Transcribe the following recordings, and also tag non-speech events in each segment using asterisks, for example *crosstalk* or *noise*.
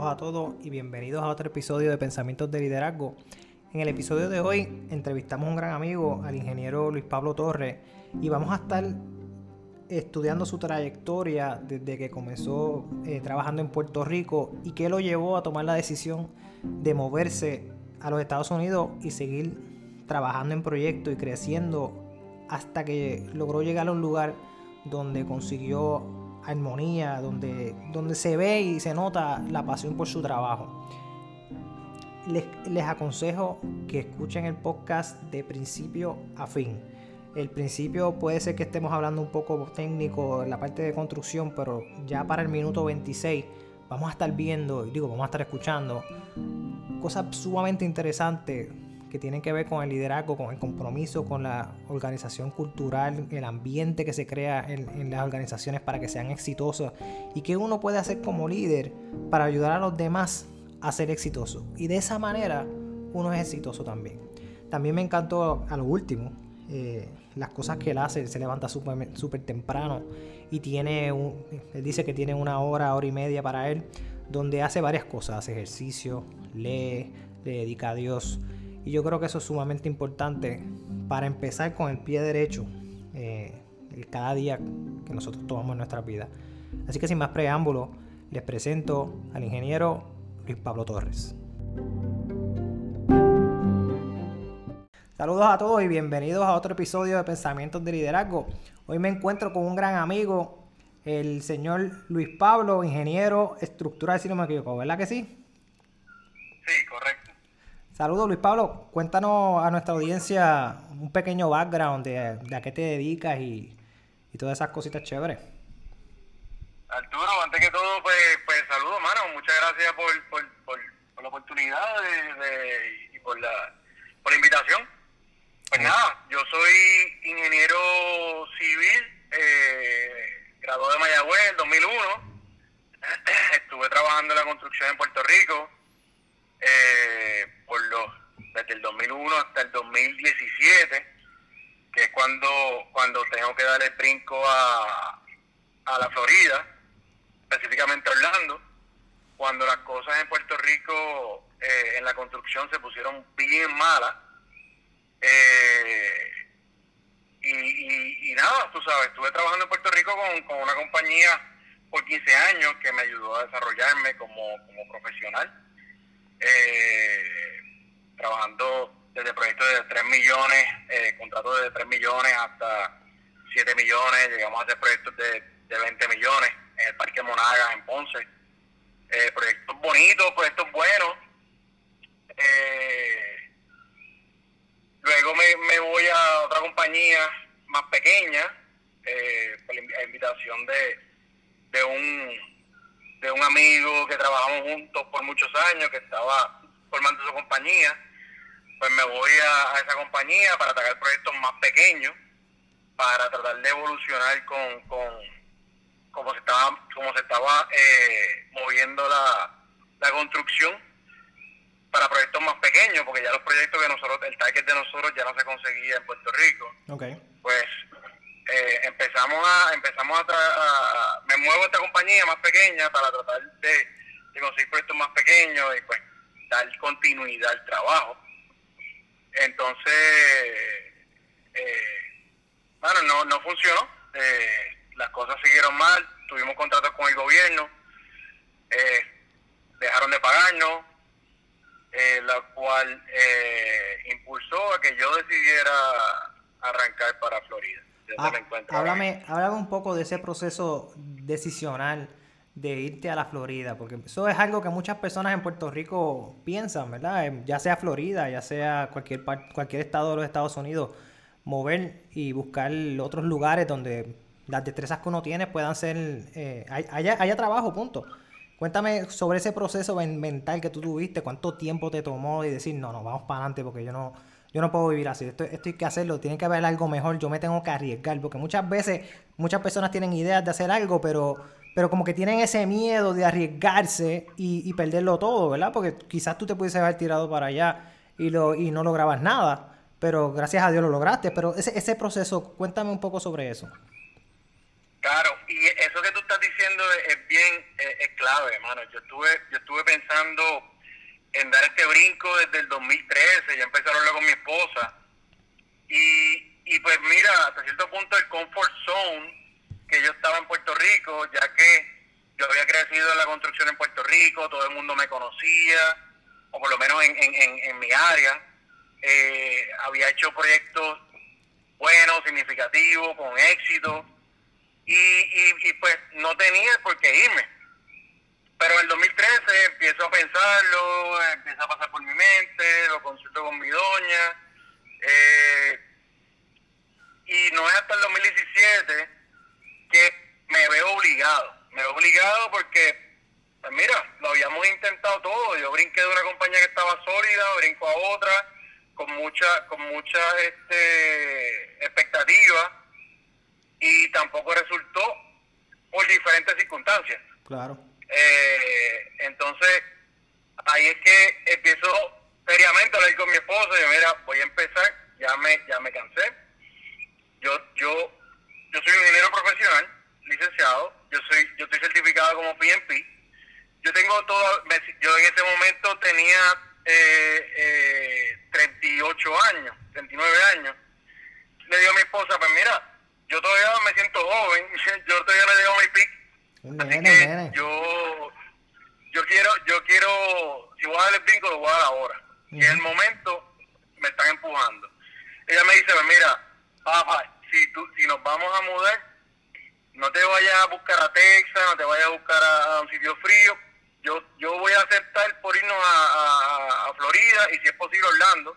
A todos y bienvenidos a otro episodio de Pensamientos de Liderazgo. En el episodio de hoy entrevistamos a un gran amigo, al ingeniero Luis Pablo Torres, y vamos a estar estudiando su trayectoria desde que comenzó eh, trabajando en Puerto Rico y qué lo llevó a tomar la decisión de moverse a los Estados Unidos y seguir trabajando en proyectos y creciendo hasta que logró llegar a un lugar donde consiguió armonía, donde, donde se ve y se nota la pasión por su trabajo. Les, les aconsejo que escuchen el podcast de principio a fin. El principio puede ser que estemos hablando un poco técnico en la parte de construcción, pero ya para el minuto 26 vamos a estar viendo, digo, vamos a estar escuchando cosas sumamente interesantes que tienen que ver con el liderazgo, con el compromiso, con la organización cultural, el ambiente que se crea en, las organizaciones para que sean exitosas y qué uno puede hacer como líder para ayudar a los demás a ser exitosos. Y de esa manera uno es exitoso también. También me encantó a lo último, eh, las cosas que él hace, él se levanta súper temprano y tiene, un, él dice que tiene una hora, hora y media para él, donde hace varias cosas, hace ejercicio, lee, le dedica a Dios. Y yo creo que eso es sumamente importante para empezar con el pie derecho eh, cada día que nosotros tomamos en nuestra vida. Así que sin más preámbulo, les presento al ingeniero Luis Pablo Torres. Saludos a todos y bienvenidos a otro episodio de Pensamientos de Liderazgo. Hoy me encuentro con un gran amigo, el señor Luis Pablo, ingeniero estructural, si no me equivoco, ¿verdad que sí? Sí, correcto. Saludos Luis Pablo, cuéntanos a nuestra audiencia un pequeño background de, a qué te dedicas y, todas esas cositas chéveres. Arturo, antes que todo, pues, pues saludos, mano. Muchas gracias por, por, la oportunidad de, y por la, por la invitación. Pues nada, yo soy ingeniero civil, eh, graduado de Mayagüez en 2001. *clears throat* Estuve trabajando en la construcción en Puerto Rico eh, por los desde el 2001 hasta el 2017, que es cuando, cuando tengo que dar el brinco a, a la Florida, específicamente Orlando, cuando las cosas en Puerto Rico eh, en la construcción se pusieron bien malas. Eh, y, y, nada, tú sabes, estuve trabajando en Puerto Rico con, con una compañía por 15 años que me ayudó a desarrollarme como, como profesional eh, trabajando desde proyectos de 3 millones, eh, contratos de 3 millones hasta 7 millones, llegamos a hacer proyectos de, de 20 millones en el Parque Monagas, en Ponce. Eh, proyectos bonitos, proyectos buenos. Eh, luego me, me voy a otra compañía más pequeña, eh, por invitación de, de un de un amigo que trabajamos juntos por muchos años, que estaba formando su compañía, pues me voy a, esa compañía para atacar proyectos más pequeños, para tratar de evolucionar con, con como se estaba, como se estaba eh, moviendo la, la construcción para proyectos más pequeños, porque ya los proyectos que nosotros, el target de nosotros ya no se conseguía en Puerto Rico. Okay. Pues eh, empezamos a empezamos a, me muevo a esta compañía más pequeña para tratar de, conseguir proyectos más pequeños y pues dar continuidad al trabajo entonces eh, bueno no no funcionó. Eh, las cosas siguieron mal. Tuvimos contratos con el gobierno. Eh, dejaron de pagarnos eh, la cual impulsó a que yo decidiera arrancar para Florida. Ah, háblame, háblame un poco de ese proceso decisional de irte a la Florida, porque eso es algo que muchas personas en Puerto Rico piensan, ¿verdad? Ya sea Florida, ya sea cualquier cualquier estado de los Estados Unidos, mover y buscar otros lugares donde las destrezas que uno tiene puedan ser, eh, haya, haya trabajo, punto. Cuéntame sobre ese proceso mental que tú tuviste, cuánto tiempo te tomó y decir, no, no, vamos para adelante porque yo no, yo no puedo vivir así, esto, esto hay que hacerlo, tiene que haber algo mejor, yo me tengo que arriesgar, porque muchas veces muchas personas tienen ideas de hacer algo, pero, pero como que tienen ese miedo de arriesgarse y, perderlo todo, ¿verdad? Porque quizás tú te pudiese haber tirado para allá y, lo, y no lograbas nada, pero gracias a Dios lo lograste, pero ese, ese proceso, cuéntame un poco sobre eso. Claro, y eso que tú estás diciendo es bien, es, clave, hermano. Yo estuve, yo estuve pensando en dar este brinco desde el 2013, ya empecé a hablar con mi esposa. Y pues mira, hasta cierto punto el comfort zone que yo estaba en Puerto Rico, ya que yo había crecido en la construcción en Puerto Rico, todo el mundo me conocía, o por lo menos en, en, en, mi área. Eh, había hecho proyectos buenos, significativos, con éxito, y, y, pues no tenía por qué irme. Pero en el 2013 empiezo a pensarlo, empieza a pasar por mi mente, lo consulto con mi doña, eh, y no es hasta el 2017 que me veo obligado me he obligado porque, pues mira, lo habíamos intentado todo. Yo brinqué de una compañía que estaba sólida, brinco a otra, con mucha, con mucha este, expectativa, y tampoco resultó por diferentes circunstancias. Claro. Eh, entonces, ahí es que empiezo seriamente a hablar con mi esposo y mira, voy a empezar, ya me, ya me cansé. Yo, yo, yo soy un ingeniero profesional, licenciado, yo soy yo estoy certificado como PMP. Yo tengo todo, yo en ese momento tenía eh, eh, 38 años, 39 años. Le digo a mi esposa, pues mira, yo todavía me siento joven, *laughs* yo todavía no he llegado a mi pic. Así que yo yo quiero, yo quiero, si voy a dar el brinco, lo voy a dar ahora. Y en el momento me están empujando. Ella me dice, pues mira, papá, si, tú, si nos vamos a mudar, no te vayas a buscar a Texas, no te vayas a buscar a, un sitio frío. Yo yo voy a aceptar por irnos a, Florida y si es posible Orlando,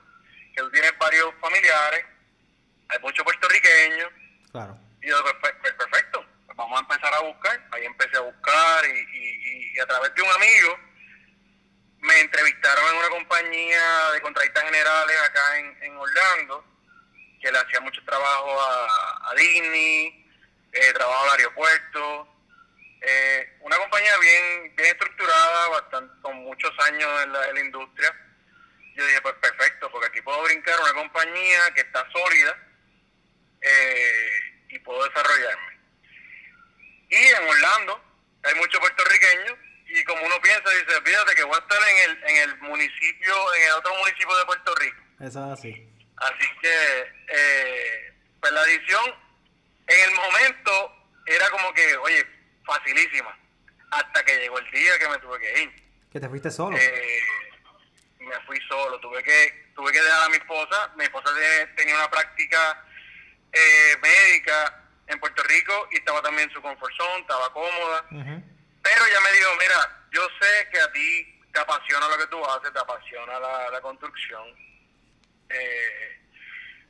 que tú tienes varios familiares, hay muchos puertorriqueños. Claro. Y yo, pues, pues, pues perfecto, pues vamos a empezar a buscar. Ahí empecé a buscar y, y, a través de un amigo me entrevistaron en una compañía de contratistas generales acá en, en Orlando, que le hacía mucho trabajo a, a Disney, eh, trabajo en el aeropuerto. Eh, una compañía bien bien estructurada, bastante, con muchos años en la, industria. Yo dije, pues perfecto, porque aquí puedo brincar una compañía que está sólida eh, y puedo desarrollarme. Y en Orlando hay muchos puertorriqueños y como uno piensa, dice, fíjate que voy a estar en el, en el municipio, en el otro municipio de Puerto Rico. Eso es así. Así que, eh, pues la edición en el momento era como que, oye, facilísima. Hasta que llegó el día que me tuve que ir. ¿Que te fuiste solo? Eh, me fui solo. Tuve que tuve que dejar a mi esposa. Mi esposa tenía una práctica eh, médica en Puerto Rico y estaba también en su confort zone, estaba cómoda. Pero ella me dijo, mira, yo sé que a ti te apasiona lo que tú haces, te apasiona la, construcción. Eh,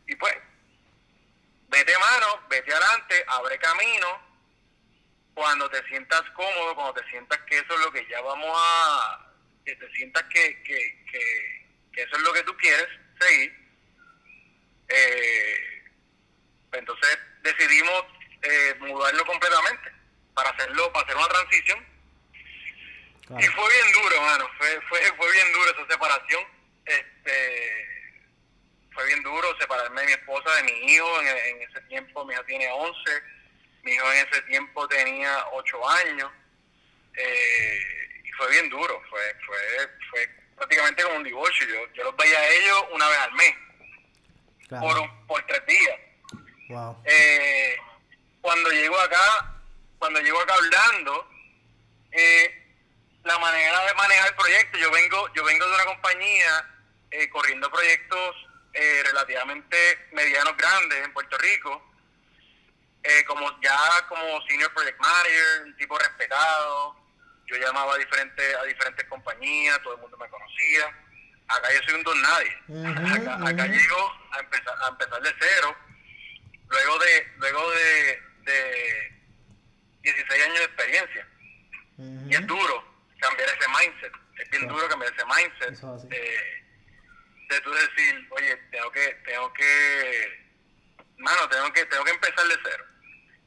y pues vete mano, vete adelante, abre camino. Cuando te sientas cómodo, cuando te sientas que eso es lo que ya vamos a, que te sientas que, que, que, eso es lo que tú quieres seguir, eh, entonces decidimos eh, mudarlo completamente para hacerlo, para hacer una transición. Y fue bien duro, hermano, fue, fue, fue bien duro esa separación. Este, fue bien duro separarme de mi esposa, de mi hijo. En, ese tiempo mi hija tiene 11, mi hijo en ese tiempo tenía 8 años. Eh, y fue bien duro, fue, fue, fue prácticamente como un divorcio. Yo, yo los veía a ellos una vez al mes, por, por tres días. Eh, cuando llego acá, cuando llego acá hablando, eh, la manera de manejar el proyecto, yo vengo, yo vengo de una compañía corriendo proyectos eh, relativamente medianos grandes en Puerto Rico, eh, como ya como senior project manager, un tipo respetado, yo llamaba a diferentes, a diferentes compañías, todo el mundo me conocía. Acá yo soy un don nadie. *laughs* acá, llego a empezar, a empezar de cero, luego de, luego de, de 16 años de experiencia. Y es duro cambiar ese mindset. Es bien duro cambiar ese mindset de tú decir, oye, tengo que, tengo que, mano, tengo que, tengo que empezar de cero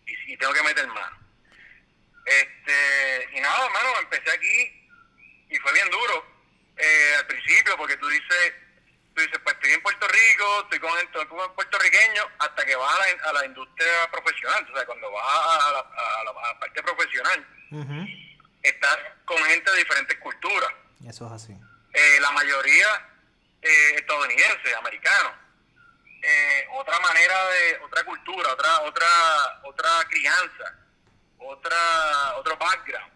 y, tengo que meter mano. Este, y nada, mano, empecé aquí y fue bien duro eh, al principio porque tú dices, tú dices, pues estoy en Puerto Rico, estoy con, estoy con puertorriqueño hasta que vas a la, a la industria profesional, o sea, cuando vas a la, a la parte profesional estás con gente de diferentes culturas. Eso es así. Eh, la mayoría eh, estadounidense, americanos. Eh, otra manera de, otra cultura, otra, otra, otra crianza, otra, otro background.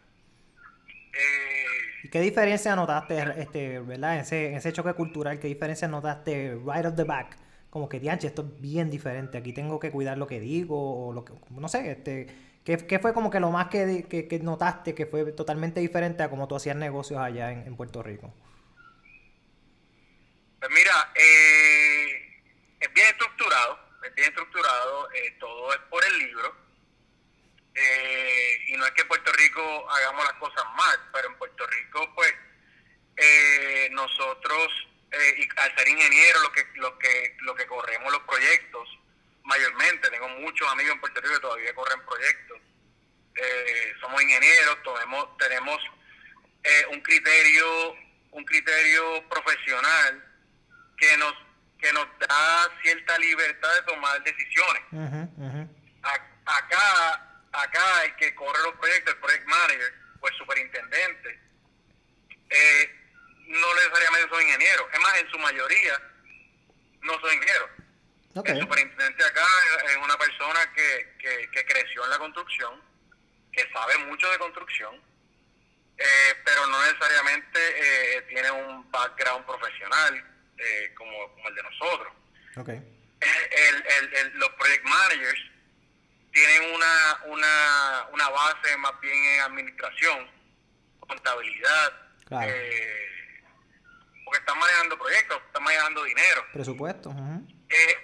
Eh, ¿Y qué diferencia notaste, este, verdad, en ese, en ese choque cultural, qué diferencia notaste right off the back? Como que, dianche, esto es bien diferente, aquí tengo que cuidar lo que digo, o lo que, no sé, este, ¿qué, qué fue como que lo más que, que, notaste que fue totalmente diferente a como tú hacías negocios allá en, Puerto Rico? Pues mira, eh, es bien estructurado, es bien estructurado, eh, todo es por el libro. Eh, y no es que en Puerto Rico hagamos las cosas mal, pero en Puerto Rico, pues, eh, nosotros, eh, y al ser ingenieros, lo que, lo, que, lo que corremos los proyectos, mayormente, tengo muchos amigos en Puerto Rico que todavía corren proyectos, somos ingenieros, tenemos, tenemos un criterio un criterio profesional que nos que nos da cierta libertad de tomar decisiones. acá acá el que corre los proyectos, el project manager o el superintendente, eh, no necesariamente son ingenieros. Es más, en su mayoría no son ingenieros. El superintendente acá es una persona que, que, creció en la construcción, que sabe mucho de construcción, eh, pero no necesariamente eh, tiene un background profesional como, como, el de nosotros. los project managers tienen una, una, una base más bien en administración, contabilidad, eh, porque están manejando proyectos, están manejando dinero. Presupuesto. eh,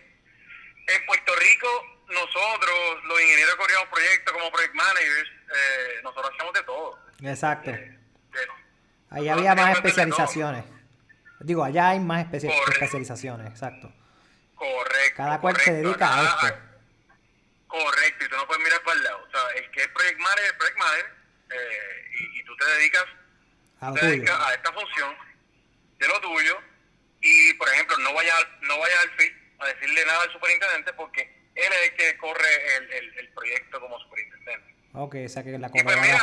en Puerto Rico, nosotros, los ingenieros que corríamos proyectos como project managers, eh, nosotros hacemos de todo. Exacto. Eh, Ahí había más especializaciones. Digo, allá hay más especializaciones, exacto. Correcto. Cada cual se dedica a esto. Correcto, y tú no puedes mirar para el lado. O sea, el que es project manager es project manager eh, y, tú te dedicas, a, a esta función de lo tuyo y, por ejemplo, no vaya, no vaya al FIT a decirle nada al superintendente porque él es el que corre el, el, proyecto como superintendente. Ok, o sea que la pues colaboración.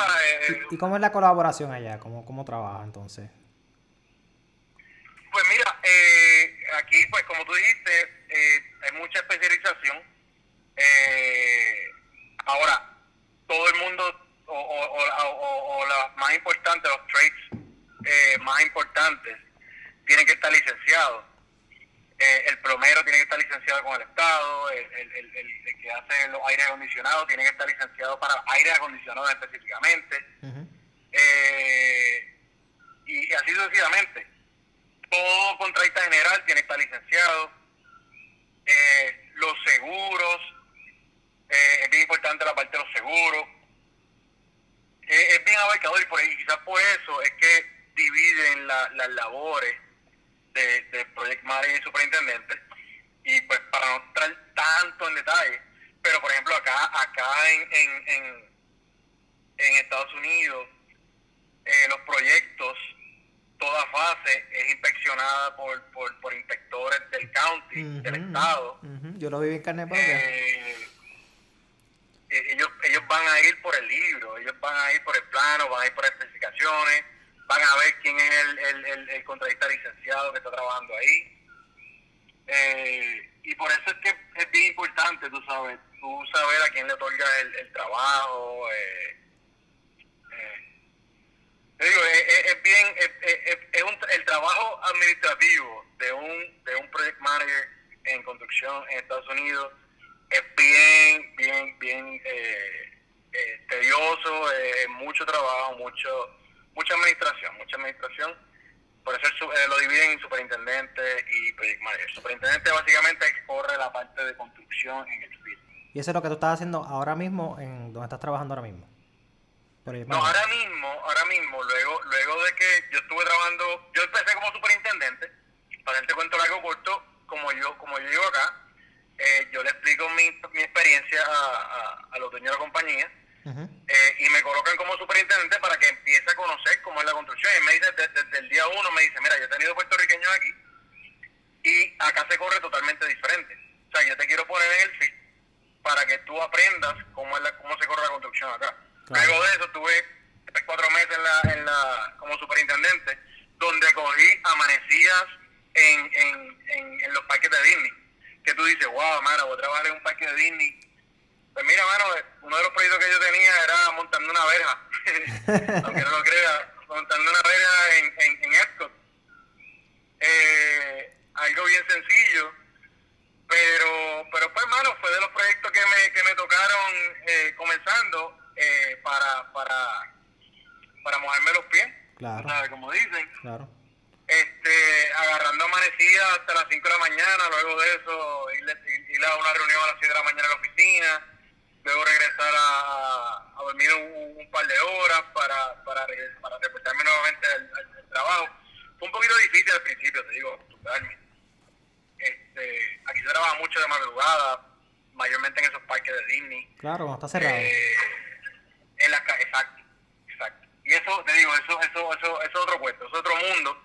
Eh, ¿Y, cómo es la colaboración allá? ¿Cómo, cómo trabaja entonces? Pues mira, eh, aquí, pues como tú dijiste, eh, hay mucha especialización eh, ahora, todo el mundo, o, o, las más importantes, los trades eh, más importantes, tienen que estar licenciados. Eh, el plomero tiene que estar licenciado con el Estado, el, el, que hace los aires acondicionados tiene que estar licenciado para aire acondicionado específicamente. Eh, y así sucesivamente. Todo contratista general tiene que estar licenciado. los seguros, eh, es bien importante la parte de los seguros. Eh, es bien abarcador y, por, ahí quizás por eso es que dividen las labores de, de Project Manager y Superintendente. Y pues para no entrar tanto en detalle, pero por ejemplo acá acá en, en, en, en Estados Unidos, eh, los proyectos, toda fase es inspeccionada por, por, por inspectores del county, del estado. Yo lo viví en carne eh, eh, ellos, ellos van a ir por el libro, ellos van a ir por el plano, van a ir por especificaciones, van a ver quién es el, el, el, el contratista licenciado que está trabajando ahí. Eh, y por eso es que es bien importante, tú sabes, tú saber a quién le otorga el, el trabajo. Eh, es, bien, es, un, el trabajo administrativo de un, de un project manager en construcción en Estados Unidos es bien, bien, bien eh, eh, tedioso, eh, mucho trabajo, mucho mucha administración, mucha administración. Por eso lo dividen en superintendente y project manager. Superintendente básicamente corre la parte de construcción en el field. ¿Y eso es lo que tú estás haciendo ahora mismo, en donde estás trabajando ahora mismo? No, ahora mismo, ahora mismo, luego luego de que yo estuve trabajando, yo empecé como superintendente, para este cuento largo corto, como yo como yo llego acá, eh, yo le explico mi, mi experiencia a, a, los dueños de la compañía eh, y me colocan como superintendente para que empiece a conocer cómo es la construcción. Y me dice, desde, el día uno, me dice, mira, yo he tenido puertorriqueños aquí y acá se corre totalmente diferente. O sea, yo te quiero poner en el fit para que tú aprendas cómo, es la, cómo se corre la construcción acá. Luego de eso tuve cuatro meses en la, en la, como superintendente, donde cogí amanecías en, en, en, los parques de Disney. Que tú dices, wow, mano, voy a trabajar en un parque de Disney. Pues mira, mano, uno de los proyectos que yo tenía era montando una verja. *laughs* Aunque no lo creas, montando una verja en, en, en Epcot. Eh, algo bien sencillo. Pero, pero pues, hermano, fue de los proyectos que me, que me tocaron eh, comenzando eh, para, para, para mojarme los pies. Claro. ¿sabes? Como dicen. Claro. Este, agarrando amanecida hasta las 5 de la mañana, luego de eso ir, ir, a una reunión a las 7 de la mañana en la oficina, luego regresar a, a dormir un, par de horas para, para, para reportarme nuevamente al, trabajo. Fue un poquito difícil al principio, te digo, Este, aquí se trabaja mucho de madrugada, mayormente en esos parques de Disney. Claro, está cerrado. Eh, en la, exacto, exacto. Y eso, te digo, eso, eso, eso, es otro puesto, es otro mundo,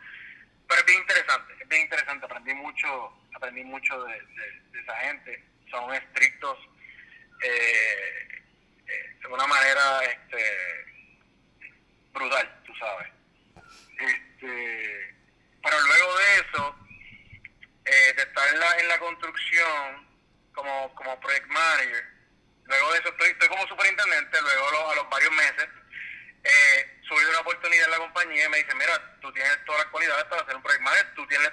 pero es bien interesante, es bien interesante, aprendí mucho, aprendí mucho de, de, esa gente, son estrictos eh, eh, de una manera este, brutal, tú sabes. Este, pero luego de eso, eh, de estar en la, en la construcción como, como project manager, Luego de eso estoy, estoy como superintendente, luego a varios meses eh, surgió una oportunidad en la compañía y me dice, mira, tú tienes todas las cualidades para hacer un project manager, tú tienes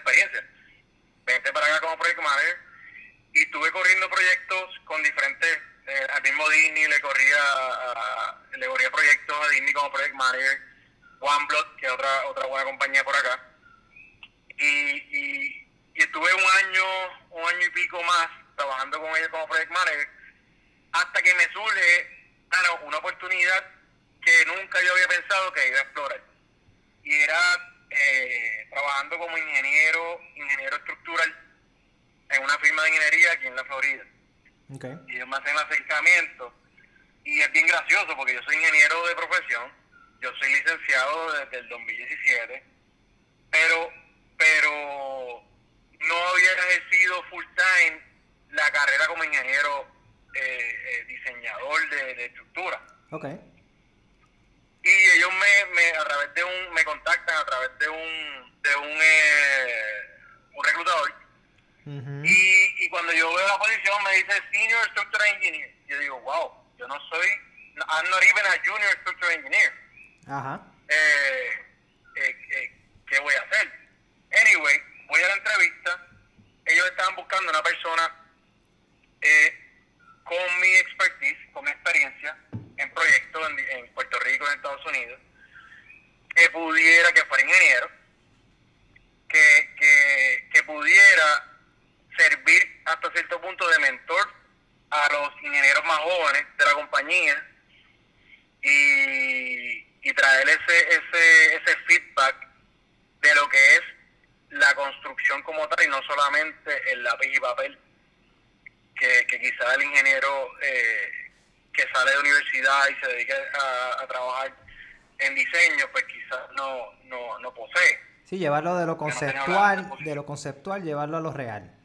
lo conceptual, de lo conceptual, llevarlo a lo real.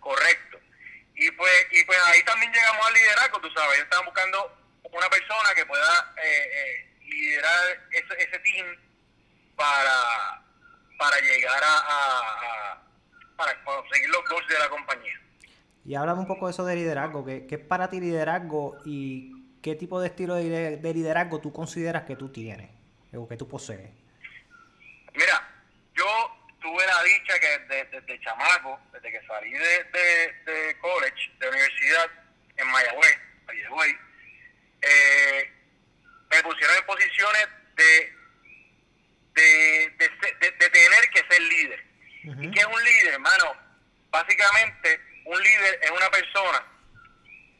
Correcto. Y pues, y pues ahí también llegamos al liderazgo, tú sabes, ellos estaban buscando una persona que pueda eh, eh, liderar ese, ese team para, para llegar a, a para conseguir los goals de la compañía. Y háblame un poco de eso de liderazgo. ¿Qué, es para ti liderazgo y qué tipo de estilo de, liderazgo tú consideras que tú tienes o que tú posees? Mira, yo tuve la dicha que desde, chamaco, desde que salí de, college, de universidad en Mayagüez, Mayagüez eh, me pusieron en posiciones de, de, tener que ser líder. ¿Y qué es un líder, hermano? Básicamente un líder es una persona,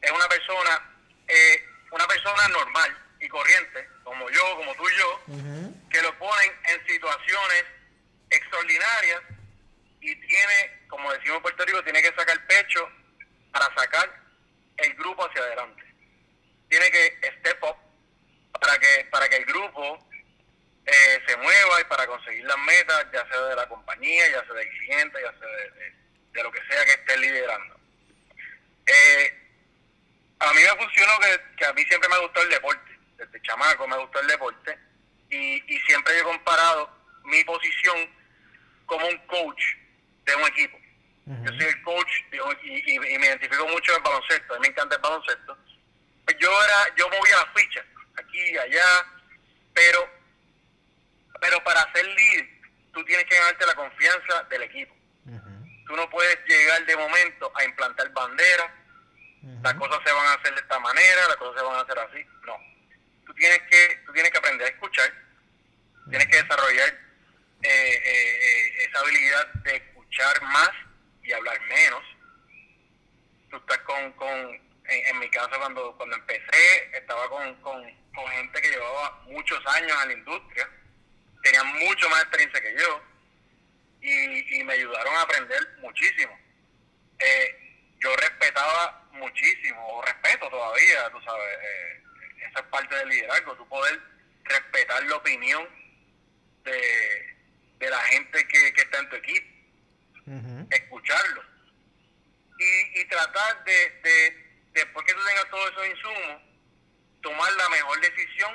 es una persona, eh, una persona normal y corriente, como yo, como tú y yo, que lo ponen en situaciones extraordinarias y tiene, como decimos en Puerto Rico, tiene que sacar pecho para sacar el grupo hacia adelante. Tiene que step up para que, para que el grupo eh, se mueva y para conseguir las metas, ya sea de la compañía, ya sea del cliente, ya sea de de lo que sea que esté liderando. Eh, a mí me funcionó que, a mí siempre me gustado el deporte, chamaco me gustó el deporte y, y siempre he comparado mi posición como un coach de un equipo. Yo soy el coach y, y, me identifico mucho en el baloncesto, a mí me encanta el baloncesto. Pues yo era, yo movía las fichas, aquí y allá, pero, pero para ser líder, tú tienes que ganarte la confianza del equipo. Tú no puedes llegar de momento a implantar banderas, las cosas se van a hacer de esta manera, las cosas se van a hacer así. No. Tú tienes que, tú tienes que aprender a escuchar, tienes que desarrollar eh, eh, eh, esa habilidad de escuchar más y hablar menos. Tú estás con, con en, mi caso cuando, cuando empecé, estaba con, con, gente que llevaba muchos años en la industria, tenían mucho más experiencia que yo y, y me ayudaron a aprender muchísimo. Eh, yo respetaba muchísimo, o respeto todavía, tú sabes, eh, esa es parte del liderazgo, tú poder respetar la opinión de, de la gente que, que está en tu equipo, escucharlo y, y tratar de, de, después que tú tengas todos esos insumos, tomar la mejor decisión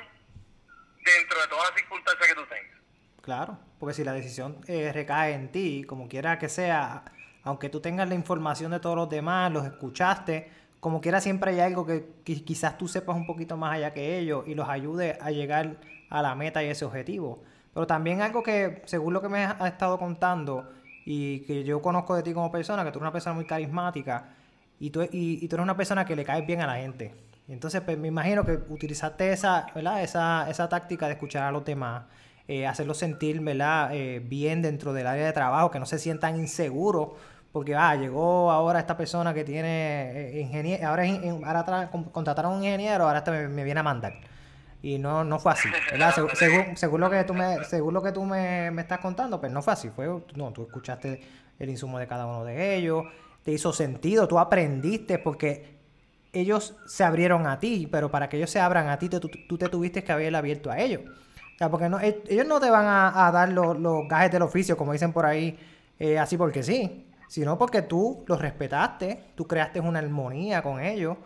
dentro de todas las circunstancias que tú tengas. Claro, porque si la decisión eh, recae en ti, como quiera que sea, aunque tú tengas la información de todos los demás, los escuchaste, como quiera siempre hay algo que, quizás tú sepas un poquito más allá que ellos y los ayude a llegar a la meta y ese objetivo. Pero también algo que, según lo que me has estado contando y que yo conozco de ti como persona, que tú eres una persona muy carismática y tú, y, tú eres una persona que le caes bien a la gente. entonces pues, me imagino que utilizaste esa, ¿verdad? Esa, esa táctica de escuchar a los demás eh, hacerlos sentir. Eh, bien dentro del área de trabajo, que no se sientan inseguros, porque ah, llegó ahora esta persona que tiene eh, ingeniero, ahora, ahora contrataron a un ingeniero, ahora este me, viene a mandar. Y no, no fue así, ¿verdad? *laughs* según, según, lo que tú, me, según lo que tú me, me, estás contando, pues no fue así. Fue, no, tú escuchaste el insumo de cada uno de ellos, te hizo sentido, tú aprendiste porque ellos se abrieron a ti, pero para que ellos se abran a ti, tú, tú te tuviste que haber abierto a ellos. O sea, porque no, ellos no te van a, dar los, los, gajes del oficio, como dicen por ahí, eh, así porque sí, sino porque tú los respetaste, tú creaste una armonía con ellos.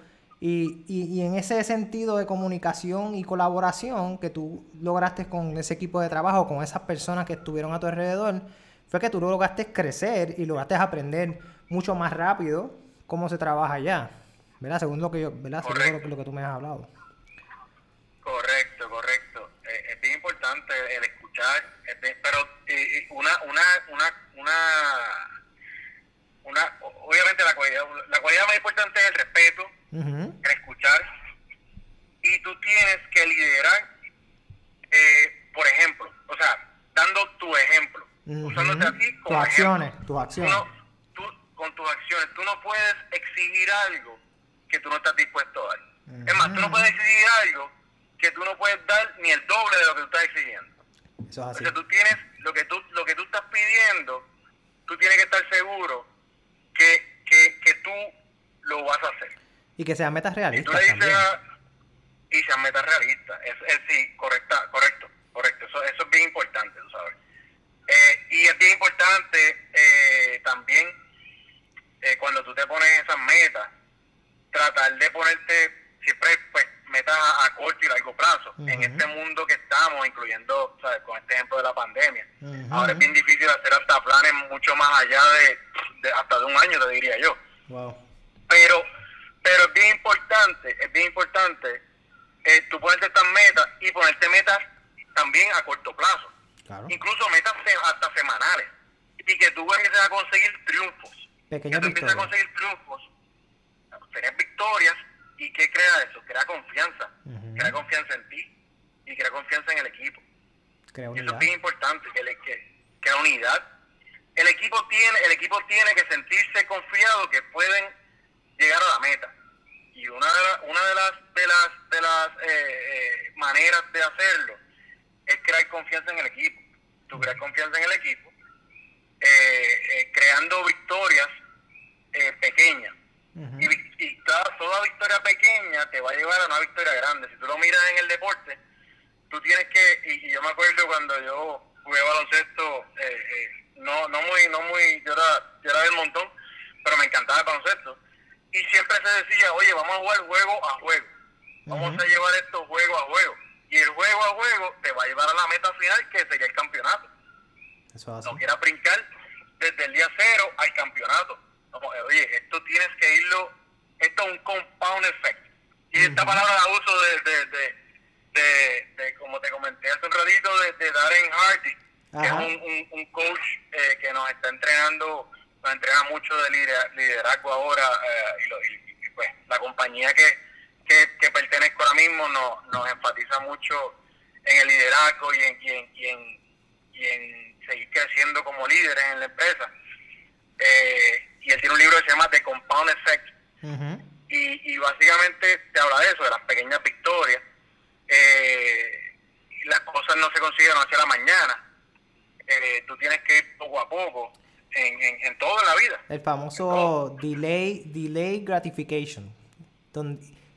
Y, y, en ese sentido de comunicación y colaboración que tú lograste con ese equipo de trabajo, con esas personas que estuvieron a tu alrededor, fue que tú lograste crecer y lograste aprender mucho más rápido cómo se trabaja allá. ¿Verdad? Según lo que yo, ¿verdad? Según lo que tú me has hablado. Correcto, correcto es bien importante el escuchar, pero una, una, una, una, una, obviamente la cualidad, la cualidad más importante es el respeto, escuchar, y tú tienes que liderar, eh, por ejemplo, o sea, dando tu ejemplo, usándote a ti como tus acciones, tus acciones. Tú con tus acciones, tú no puedes exigir algo que tú no estás dispuesto a dar. Es más, tú no puedes exigir algo que tú no puedes dar ni el doble de lo que tú estás exigiendo. Eso es así. tú tienes lo que tú, lo que tú estás pidiendo, tú tienes que estar seguro que, que, que tú lo vas a hacer. Y que sean metas realistas. Y, tú y sean metas realistas. Es, es, sí, correcta, correcto, correcto. Eso, eso es bien importante, tú sabes. Eh, y es bien importante eh, también eh, cuando tú te pones esas metas, tratar de ponerte siempre pues metas a, corto y largo plazo. En este mundo que estamos, incluyendo, ¿sabes? con este ejemplo de la pandemia, ahora es bien difícil hacer hasta planes mucho más allá de, hasta de un año, te diría yo. Pero, pero es bien importante, es bien importante eh, tú ponerte estas metas y ponerte metas también a corto plazo. Incluso metas hasta semanales. Y que tú empieces a conseguir triunfos. Pequeñas que tú empieces a conseguir triunfos, tener victorias ¿Y qué crea eso? Crea confianza. Crea confianza en ti y crea confianza en el equipo. Eso es bien importante, que, le, que, crea unidad. El equipo tiene el equipo tiene que sentirse confiado que pueden llegar a la meta. Y una de, una de las de las de las eh, eh, maneras de hacerlo es crear confianza en el equipo. Tú creas confianza en el equipo, eh, creando victorias pequeñas y, toda victoria pequeña te va a llevar a una victoria grande. Si tú lo miras en el deporte, tú tienes que, y, yo me acuerdo cuando yo jugué baloncesto, eh, eh, no, no muy, no muy, yo era, yo era del montón, pero me encantaba el baloncesto. Y siempre se decía, oye, vamos a jugar juego a juego. Vamos a llevar esto juego a juego. llevar a la meta final, que sería el campeonato. Eso No quieras brincar desde el día cero al campeonato. oye, esto tienes que irlo, esto es un compound effect. Y esta palabra la uso de, de, de, como te comenté hace un ratito, de, Darren Hardy, que es un, un, coach eh, que nos está entrenando, nos entrena mucho de liderazgo ahora, eh, y, pues la compañía que, que, que pertenezco ahora mismo nos, nos enfatiza mucho en el liderazgo y en, y en, y en, y en seguir creciendo como líderes en la empresa. Eh, y él tiene un libro que se llama The Compound Effect. y, y, básicamente te habla de eso, de las pequeñas victorias. Eh, las cosas no se consiguen hacia la mañana. Eh, tú tienes que ir poco a poco en, en, en todo en la vida. El famoso delay, delay gratification.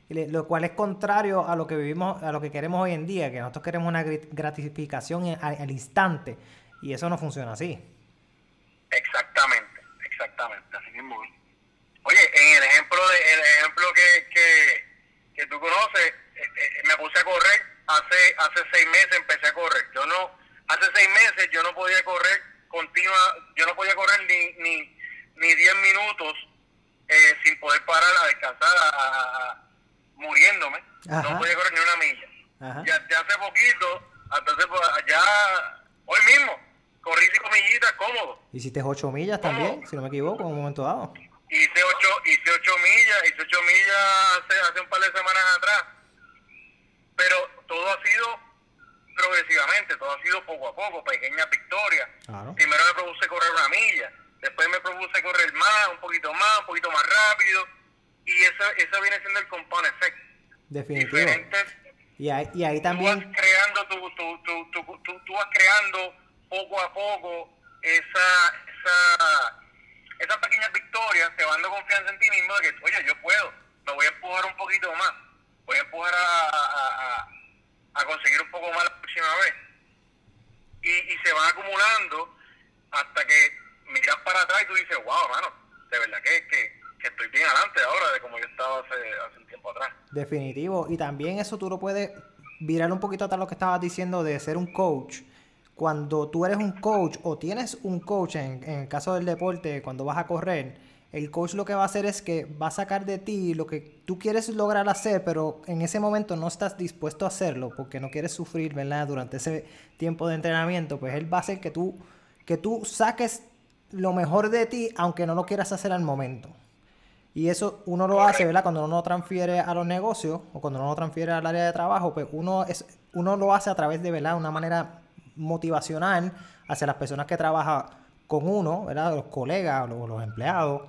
lo cual es contrario a lo que vivimos, a lo que queremos hoy en día, que nosotros queremos una gratificación al instante. Y eso no funciona así. Exactamente, exactamente, así mismo. Oye, en el ejemplo de, el ejemplo que, que, que tú conoces, eh, eh, me puse a correr hace hace seis meses empecé a correr. Yo no, hace seis meses yo no podía correr continua, yo no podía correr ni ni ni diez minutos eh, sin poder parar a descansar, a, muriéndome. No podía correr ni una milla. Ya, ya hace poquito, entonces pues, ya hoy mismo corrí cinco millitas cómodo. ¿Hiciste ocho millas también, si no me equivoco, en un momento dado? Hice ocho, hice ocho millas, hice ocho millas hace, hace un par de semanas atrás. Pero todo ha sido progresivamente, todo ha sido poco a poco, pequeñas victorias. Primero me propuse correr una milla, después me propuse correr más, un poquito más, un poquito más rápido. Y eso, eso viene siendo el compound effect. Definitivo. y ahí, y ahí también... Tú vas creando, tu, tu, tu, tú, vas creando poco a poco esa, esa, esas pequeñas victorias te van dando confianza en ti mismo de que, oye, yo puedo, me voy a empujar un poquito más, voy a empujar a, a, conseguir un poco más vez. Y, y se van acumulando hasta que miras para atrás y tú dices, wow, mano, de verdad que, que, que estoy bien adelante ahora de como yo estaba hace, hace un tiempo atrás. Definitivo. Y también eso tú lo puedes virar un poquito atrás lo que estabas diciendo de ser un coach cuando tú eres un coach o tienes un coach, en, el caso del deporte, cuando vas a correr, el coach lo que va a hacer es que va a sacar de ti lo que tú quieres lograr hacer, pero en ese momento no estás dispuesto a hacerlo porque no quieres sufrir, ¿verdad? Durante ese tiempo de entrenamiento, pues él va a hacer que tú, que tú saques lo mejor de ti, aunque no lo quieras hacer al momento. Y eso uno lo hace, ¿verdad? Cuando uno lo transfiere a los negocios o cuando uno lo transfiere al área de trabajo, pues uno, es, uno lo hace a través de, ¿verdad? Una manera motivacional hacia las personas que trabajan con uno, ¿verdad? Los colegas o los, empleados.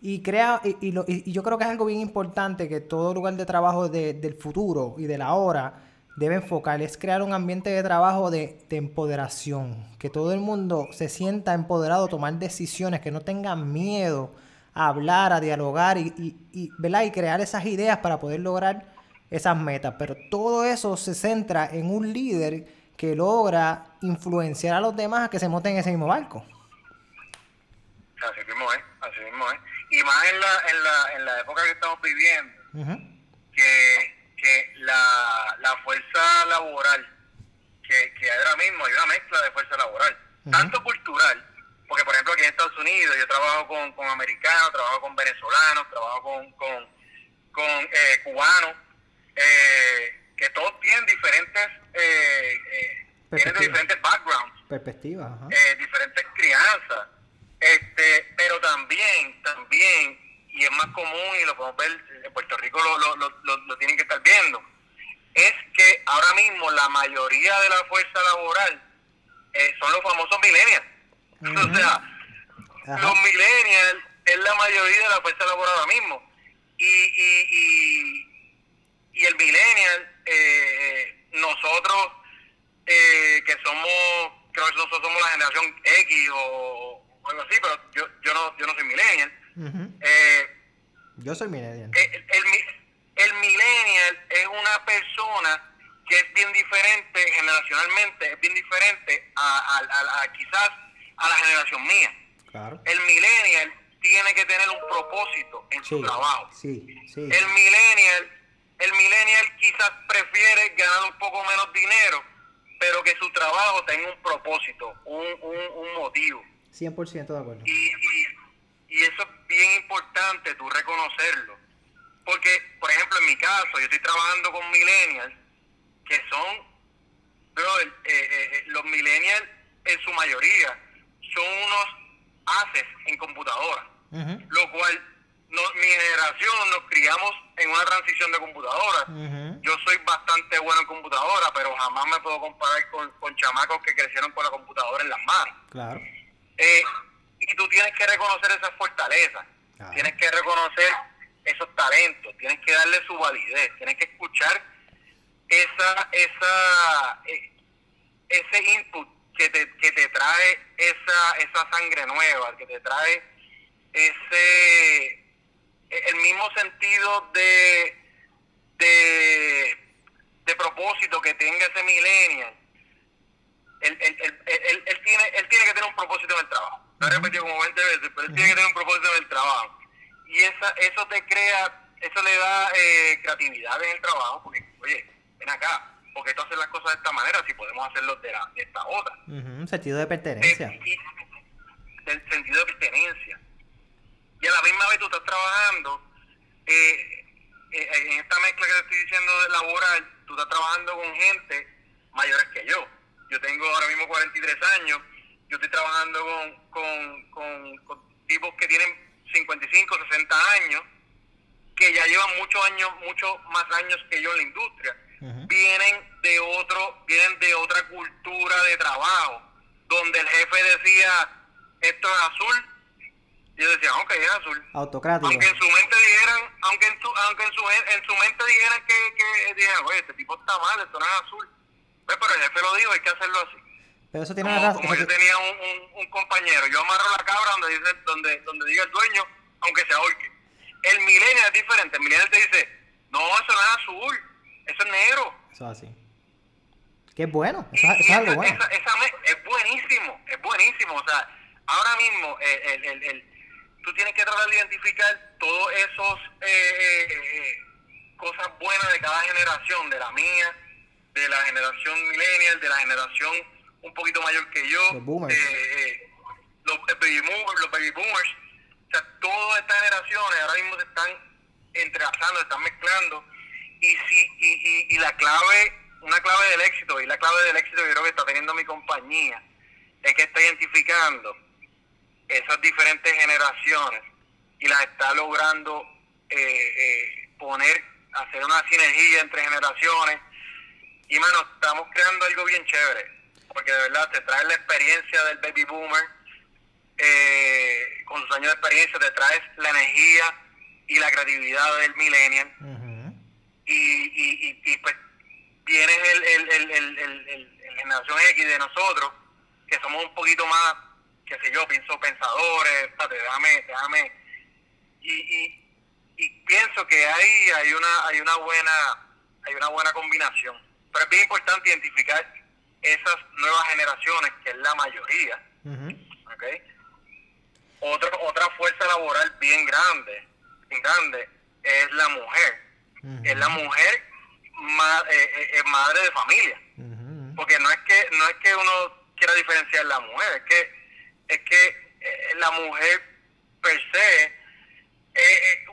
Y, crea, y, y, yo creo que es algo bien importante que todo lugar de trabajo del futuro y de la hora debe enfocar, es crear un ambiente de trabajo de, de, empoderación, que todo el mundo se sienta empoderado a tomar decisiones, que no tengan miedo a hablar, a dialogar y, y, ¿verdad? y crear esas ideas para poder lograr esas metas. Pero todo eso se centra en un líder que logra influenciar a los demás a que se monten en ese mismo barco. Así mismo es, así mismo es. Y más en la, en la, en la época que estamos viviendo, que, que la, la fuerza laboral que, que hay ahora mismo, hay una mezcla de fuerza laboral, tanto cultural, porque por ejemplo aquí en Estados Unidos yo trabajo con, con americanos, trabajo con venezolanos, trabajo con, con, con eh, cubanos, eh, que todos tienen diferentes eh, eh tienen diferentes backgrounds perspectivas eh, diferentes crianzas este pero también también y es más común y lo podemos ver en Puerto Rico lo, lo, lo, lo tienen que estar viendo es que ahora mismo la mayoría de la fuerza laboral eh, son los famosos millennials. O sea los millennials es la mayoría de la fuerza laboral ahora mismo. Y, y, y, y el millennial eh, nosotros eh, que somos, creo que nosotros somos la generación X o, algo así, pero yo, yo, no, yo no soy millennial. eh, yo soy millennial. El, el, millennial es una persona que es bien diferente generacionalmente, es bien diferente a, a, a, quizás a la generación mía. Claro. El millennial tiene que tener un propósito en su trabajo. Sí, sí. El millennial el millennial quizás prefiere ganar un poco menos dinero, pero que su trabajo tenga un propósito, un, un, un motivo. 100% de acuerdo. Y, y, y eso es bien importante, tú reconocerlo. Porque, por ejemplo, en mi caso, yo estoy trabajando con millennials, que son, bro, eh, eh, eh, los millennials en su mayoría son unos haces en computadora, lo cual no- mi generación nos criamos en una transición de computadora. Yo soy bastante bueno en computadora, pero jamás me puedo comparar con, con chamacos que crecieron con la computadora en las manos. Claro. Eh, y tú tienes que reconocer esas fortalezas, tienes que reconocer esos talentos, tienes que darle su validez, tienes que escuchar esa, esa, eh, ese input que te, que te trae esa, esa sangre nueva, que te trae ese, el mismo sentido de, de, de propósito que tenga ese millennial él, él, él, él- él tiene, él tiene que tener un propósito en el trabajo. Lo he repetido como 20 veces, pero él tiene que tener un propósito en el trabajo. Y esa, eso te crea, eso le da eh, creatividad en el trabajo, porque, oye, ven acá, porque tú haces las cosas de esta manera si podemos hacerlo de, la, de esta otra? Sentido de pertenencia. Eh, y del sentido de pertenencia. Y a la misma vez tú estás trabajando, eh, eh, en esta mezcla que te estoy diciendo de laboral, tú estás trabajando con gente mayores que yo. Yo tengo ahora mismo 43 años, yo estoy trabajando con, con, con, con tipos que tienen 55, 60 años, que ya llevan muchos años, muchos más años que yo en la industria. Vienen de otro, vienen de otra cultura de trabajo, donde el jefe decía esto es azul, y yo decía, ok, es azul. Autocrático. Aunque en su mente dijeran, aunque en su, aunque en su, en su mente dijeran que, que dijeran, oye, este tipo está mal, esto no es azul. Pues, pero el jefe lo dijo, hay que hacerlo así. Pero eso tiene Como, una razón. como yo tenía un, un, un compañero, yo amarro la cabra donde dice, donde, donde diga el dueño, aunque se ahorque. El millennial es diferente, el millennial te dice, no, eso no es azul, eso es negro. Eso es así. Que es bueno. Eso, es- eso y es algo bueno. esa- esa me- es buenísimo, es buenísimo. O sea, ahora mismo eh, el, el, el- tú tienes que tratar de identificar todos esos eh, eh, eh, cosas buenas de cada generación, de la mía, de la generación millennial, de la generación un poquito mayor que yo, Los boomers. eh, eh, los baby boomers, los baby boomers. O sea, todas estas generaciones ahora mismo se están entrelazando, se están mezclando. Y, si, y, y, y la clave, una clave del éxito, y la clave del éxito que creo que está teniendo mi compañía, es que está identificando esas diferentes generaciones y las está logrando eh, eh, poner, hacer una sinergia entre generaciones. Y, mano, estamos creando algo bien chévere, porque de verdad te trae la experiencia del baby boomer, eh, con sus años de experiencia, te traes la energía y la creatividad del millennial. Y, y, y, y, pues tienes el, el, el, el, el, el- el generación X de nosotros, que somos un poquito más, qué sé yo, pienso pensadores, espérate, déjame, déjame, y, y, y pienso que ahí hay una, hay una buena, hay una buena combinación. Pero es bien importante identificar esas nuevas generaciones, que es la mayoría, Ujú. ¿ok? Otra, otra fuerza laboral bien grande, bien grande, es la mujer. Es la mujer ma- eh, eh, eh, madre de familia. Porque no es que no es que uno quiera diferenciar la mujer, es que es que eh, la mujer per se,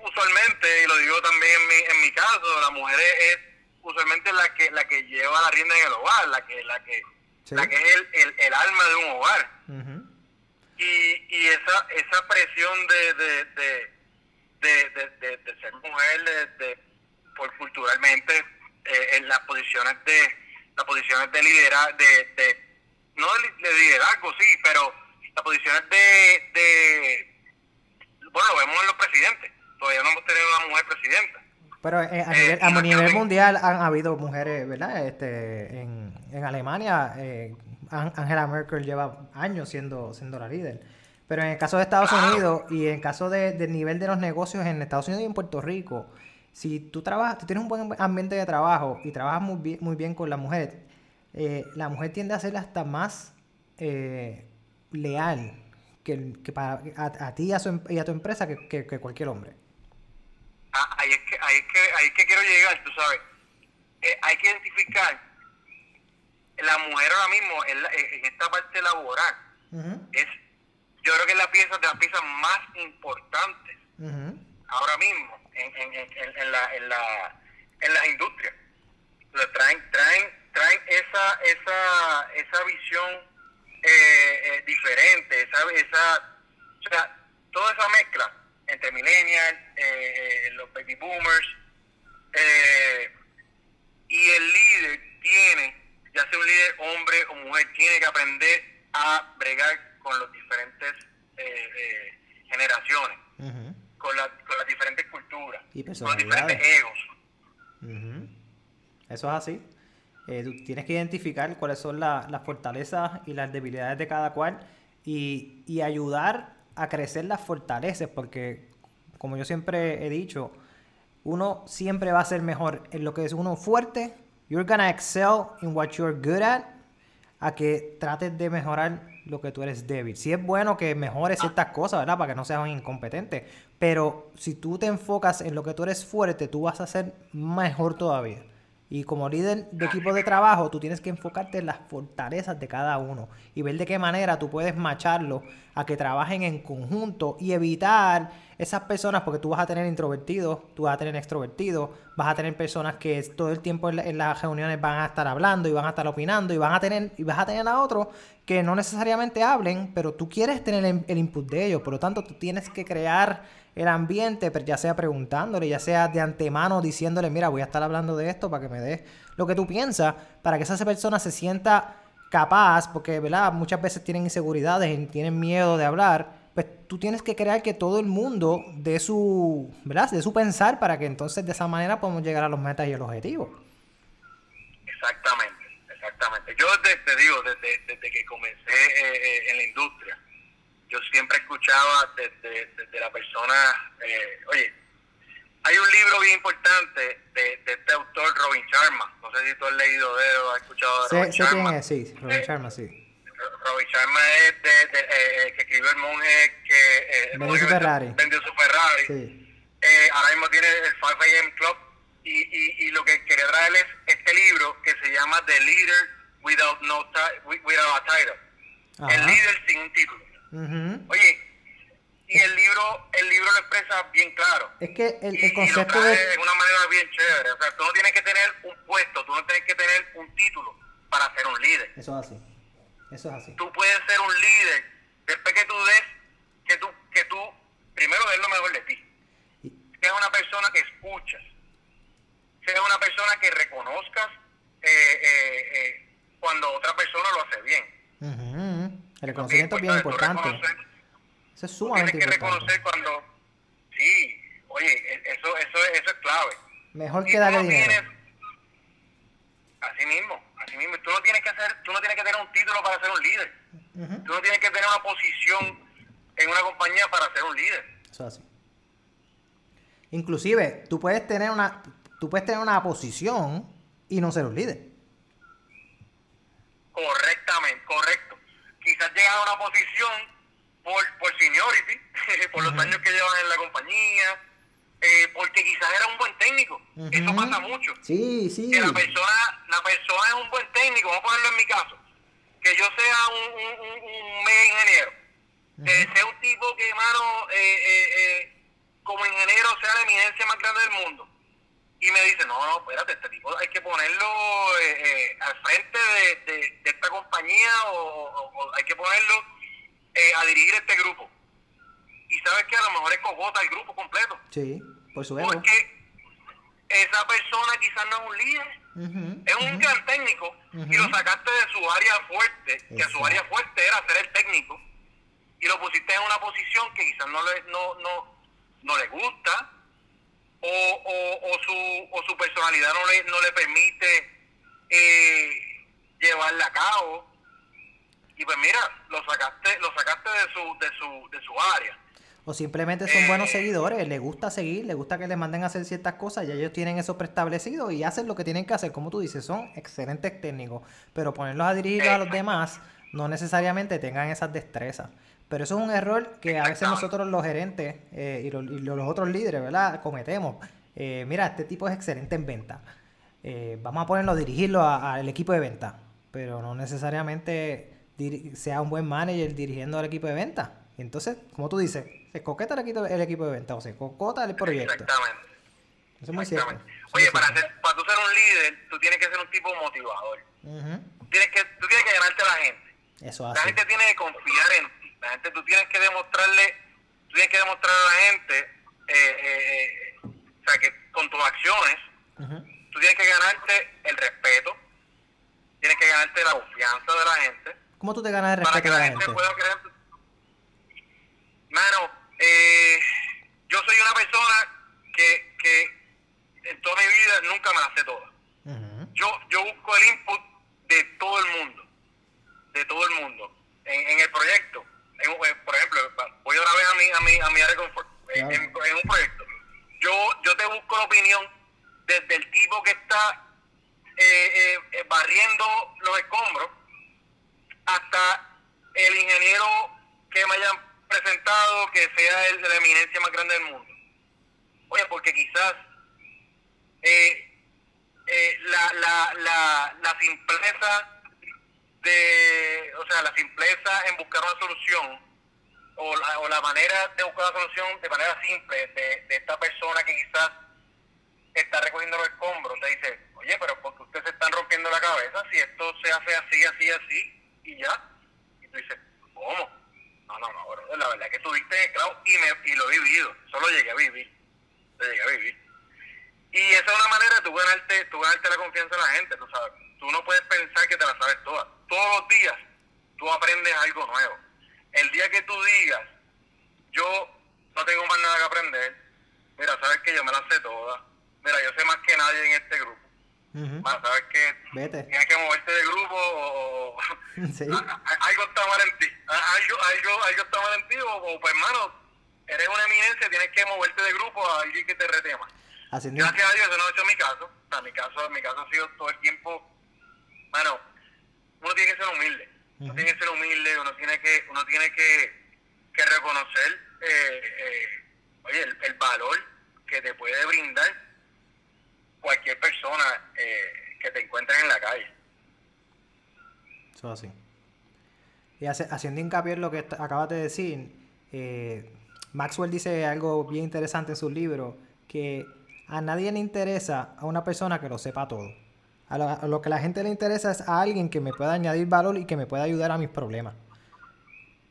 usualmente, y lo digo también en mi, en mi caso, la mujer es, es usualmente la que la que lleva la rienda en el hogar, la que la que Sí. la que es el, el, el alma de un hogar. Y, y esa esa presión de de, de, de, de- ser mujer de, de- por culturalmente eh, en las posiciones de las posiciones de liderazgo de, de no de liderazgo sí pero las posiciones de, de bueno lo vemos en los presidentes. Todavía no hemos tenido una mujer presidenta Pero eh, a, Eh, nivel, a nivel mundial han habido mujeres, ¿verdad? Este, en, en Alemania, eh, An- Angela Merkel lleva años siendo, siendo la líder. Pero en el caso de Estados. Unidos y en el caso de- del nivel de los negocios en Estados Unidos y en Puerto Rico, si tú trabajas, tú tienes un buen ambiente de trabajo y trabajas muy bien, muy bien con la mujer, eh, la mujer tiende a ser hasta más eh, leal que, el- que para, a, a ti y a, su em- y a tu empresa que, que- que cualquier hombre. Ah, ahí es que ahí es que ahí es que quiero llegar tú sabes. Eh, hay que identificar la mujer ahora mismo, en, en esta parte laboral, es, yo creo que es la pieza de las piezas más importantes ahora mismo en, en, en, en, la, en, la, en las industrias. traen, traen, traen esa, esa, esa visión eh, eh, diferente, esa, esa, o sea, toda esa mezcla entre millennials, eh, los baby boomers, y el líder tiene, ya sea un líder hombre o mujer, tiene que aprender a bregar con las diferentes generaciones, con, la, con las diferentes culturas, con los diferentes egos. Eso es así. Eh, tú tienes que identificar cuáles son las fortalezas y las debilidades de cada cual y, y, ayudar a crecer las fortalezas, porque como yo siempre he dicho, uno siempre va a ser mejor en lo que es uno fuerte. You're gonna excel in what you're good at, a que trates de mejorar lo que tú eres débil. Si es bueno que mejores ciertas cosas, ¿verdad? Para que no seas un incompetente. Pero si tú te enfocas en lo que tú eres fuerte, tú vas a ser mejor todavía. Y como líder de equipo de trabajo, tú tienes que enfocarte en las fortalezas de cada uno y ver de qué manera tú puedes macharlo a que trabajen en conjunto y evitar esas personas, porque tú vas a tener introvertidos, tú vas a tener extrovertidos, vas a tener personas que todo el tiempo en, las reuniones van a estar hablando y van a estar opinando y van a tener y vas a tener a otros que no necesariamente hablen, pero tú quieres tener el, el input de ellos, por lo tanto tú tienes que crear el ambiente, ya sea preguntándole, ya sea de antemano diciéndole, mira, voy a estar hablando de esto para que me des lo que tú piensas, para que esa persona se sienta capaz, porque ¿verdad? muchas veces tienen inseguridades, tienen miedo de hablar, pues tú tienes que crear que todo el mundo de su, ¿verdad? de su pensar para que entonces de esa manera podamos llegar a los metas y a los objetivos. Exactamente, exactamente. Yo te, digo, desde, que comencé eh, eh, en la industria, yo siempre escuchaba desde, desde la persona, eh, oye, hay un libro bien importante de, de, este autor Robin Sharma, no sé si tú has leído de él o has escuchado de Robin Sharma. sí, Robin eh, Sharma, sí. Robin Sharma es de, de eh, que escribió el monje que eh, vendió su Ferrari. Vendió su Ferrari. Sí. Eh, ahora mismo tiene el 5 AM Club y, y, y, lo que quería traer es este libro que se llama The Leader Without, no without a Title. El líder sin un título. Oye, y el libro el libro lo expresa bien claro. Es que el, el concepto de... una manera bien chévere. O sea, tú no tienes que tener un puesto, tú no tienes que tener un título para ser un líder. Eso es así. Eso es así. Tú puedes ser un líder después que tú des, que tú, que tú primero des lo mejor de ti. Seas una persona que escuchas. Seas una persona que reconozcas eh, eh, eh, cuando otra persona lo hace bien. El reconocimiento es bien importante. Eso es sumamente Tienes que reconocer cuando... Sí, oye, e, eso, eso, eso es clave. Mejor que darle dinero. así mismo, así mismo. Tú no tienes que hacer, tú no tienes que tener un título para ser un líder. Tú no tienes que tener una posición en una compañía para ser un líder. Eso es así. Inclusive, tú puedes tener una, tú puedes tener una posición y no ser un líder. Correctamente, correcto quizás llegan a una posición por, por seniority, *laughs* por los años que llevan en la compañía, eh, porque quizás era un buen técnico. Eso pasa mucho. Sí, sí. Que la persona, la persona es un buen técnico, vamos a ponerlo en mi caso, que yo sea un, un, un, mega ingeniero, que sea un tipo que, hermano, eh, eh, eh, como ingeniero sea la eminencia más grande del mundo y me dice, no, no, espérate, este tipo hay que ponerlo eh, eh, al frente de, de, esta compañía o, hay que ponerlo eh, a dirigir este grupo. Y sabes que a lo mejor es cojota el grupo completo. Sí, por supuesto. Porque esa persona quizás no es un líder, es un gran técnico y lo sacaste de su área fuerte, que su área fuerte era ser el técnico, y lo pusiste en una posición que quizás no le, no, no, no le gusta, o, o, su, o su personalidad no le, no le permite eh, llevarla a cabo. Y pues mira, lo sacaste, lo sacaste de su, de su, de su área. O simplemente son buenos eh, seguidores, les gusta seguir, les gusta que les manden a hacer ciertas cosas, y ellos tienen eso preestablecido y hacen lo que tienen que hacer, como tú dices, son excelentes técnicos, pero ponerlos a dirigir a los demás no necesariamente tengan esas destrezas. Pero eso es un error que a veces nosotros los gerentes eh, y, los, otros líderes, ¿verdad? Cometemos. Eh, mira, este tipo es excelente en venta. Eh, vamos a ponerlo a dirigirlo al equipo de venta. pero no necesariamente sea un buen manager dirigiendo al equipo de venta. entonces, como tú dices, se coqueta el equipo, el equipo de venta o se cocota el proyecto. Exactamente. Eso es muy cierto. Oye, para, para tú ser un líder, tú tienes que ser un tipo motivador. tienes que, tú tienes que ganarte a la gente. Eso La gente tiene que confiar en. La gente, tú tienes que demostrarle, tú tienes que demostrar a la gente, eh, eh, o sea, que con tus acciones, tú tienes que ganarte el respeto, tienes que ganarte la confianza de la gente. ¿Cómo tú te ganas el respeto para que la, gente? pueda creer. Mano, eh, yo soy una persona que, que en toda mi vida nunca me la sé toda. yo, yo busco el input de todo el mundo, de todo el mundo, en, el proyecto. por ejemplo, voy otra vez a mi, a mi, a mi área de confort, en, en, un proyecto. Yo, yo te busco la opinión desde el tipo que está eh, eh, eh, barriendo los escombros hasta el ingeniero que me hayan presentado que sea eminencia más grande del mundo. Oye, porque quizás la, la, la, la simpleza de, o sea, la simpleza en buscar una solución o la, o la manera de buscar una solución de manera simple de, de esta persona que quizás está recogiendo los escombros, te dice, oye, pero porque ustedes se están rompiendo la cabeza si esto se hace así, así, así, y ya. Y tú dices, ¿cómo? No, no, no, la verdad que estuviste claro y, me, y lo he vivido, solo llegué a vivir, lo llegué a vivir. Y esa es una manera de tú ganarte, tú ganarte la confianza de la gente, tú sabes. Tú no puedes pensar que te la sabes toda. Todos los días tú aprendes algo nuevo. El día que tú digas, yo no tengo más nada que aprender, mira, sabes que yo me la sé toda mira, yo sé más que nadie en este grupo. Sabes que tienes que moverte de grupo *laughs* o *laughs* algo está mal en ti. Algo, algo, algo está mal en ti o, pues hermano, eres una eminencia, tienes que moverte de grupo a alguien que te retema. Gracias a Dios eso no ha hecho mi caso. O sea, mi caso, mi caso ha sido todo el tiempo, bueno, uno tiene que ser humilde. Uno tiene que ser humilde, uno tiene que, uno tiene que, que reconocer eh, eh, oye, el valor que te puede brindar cualquier persona eh, que te encuentres en la calle. Eso así. Y haciendo hincapié en lo que acabas de decir, eh, Maxwell dice algo bien interesante en su libro, que a nadie le interesa a una persona que lo sepa todo. A lo, a lo, que la gente le interesa es a alguien que me pueda añadir valor y que me pueda ayudar a mis problemas.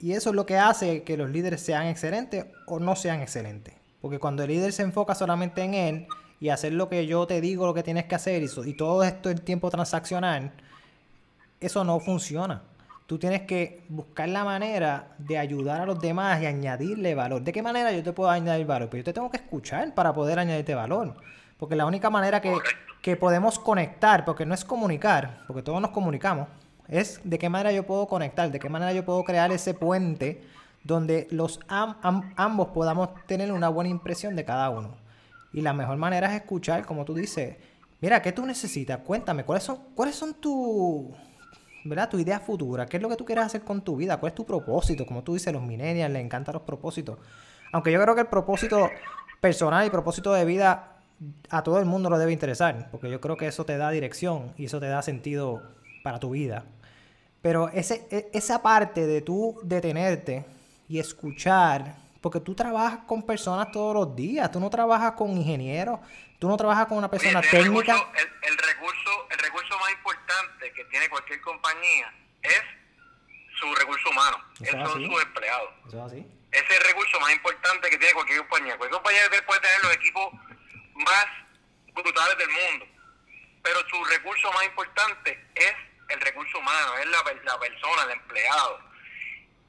Y eso es lo que hace que los líderes sean excelentes o no sean excelentes. Porque cuando el líder se enfoca solamente en él, y hacer lo que yo te digo, lo que tienes que hacer y, y todo esto el tiempo transaccional, eso no funciona. Tú tienes que buscar la manera de ayudar a los demás y añadirle valor. ¿De qué manera yo te puedo añadir valor? Pues yo te tengo que escuchar para poder añadirte valor. Porque la única manera que, que podemos conectar, porque no es comunicar, porque todos nos comunicamos, es de qué manera yo puedo conectar, de qué manera yo puedo crear ese puente donde los ambos podamos tener una buena impresión de cada uno. Y la mejor manera es escuchar, como tú dices, mira, ¿qué tú necesitas? Cuéntame, ¿cuáles son, cuáles son tus, ¿verdad? Tu idea futura, ¿qué es lo que tú quieres hacer con tu vida? ¿Cuál es tu propósito? Como tú dices, los millennials les encantan los propósitos. Aunque yo creo que el propósito personal y propósito de vida a todo el mundo lo debe interesar, porque yo creo que eso te da dirección y eso te da sentido para tu vida. Pero ese, e, esa parte de tú detenerte y escuchar porque tú trabajas con personas todos los días, tú no trabajas con ingenieros, tú no trabajas con una persona técnica. el, recurso, el recurso más importante que tiene cualquier compañía es su recurso humano, Eso son sus empleados. Eso es así. Ese es el recurso más importante que tiene cualquier compañía. Cualquier compañía puede tener los equipos más brutales del mundo, pero su recurso más importante es el recurso humano, es la, la persona, el empleado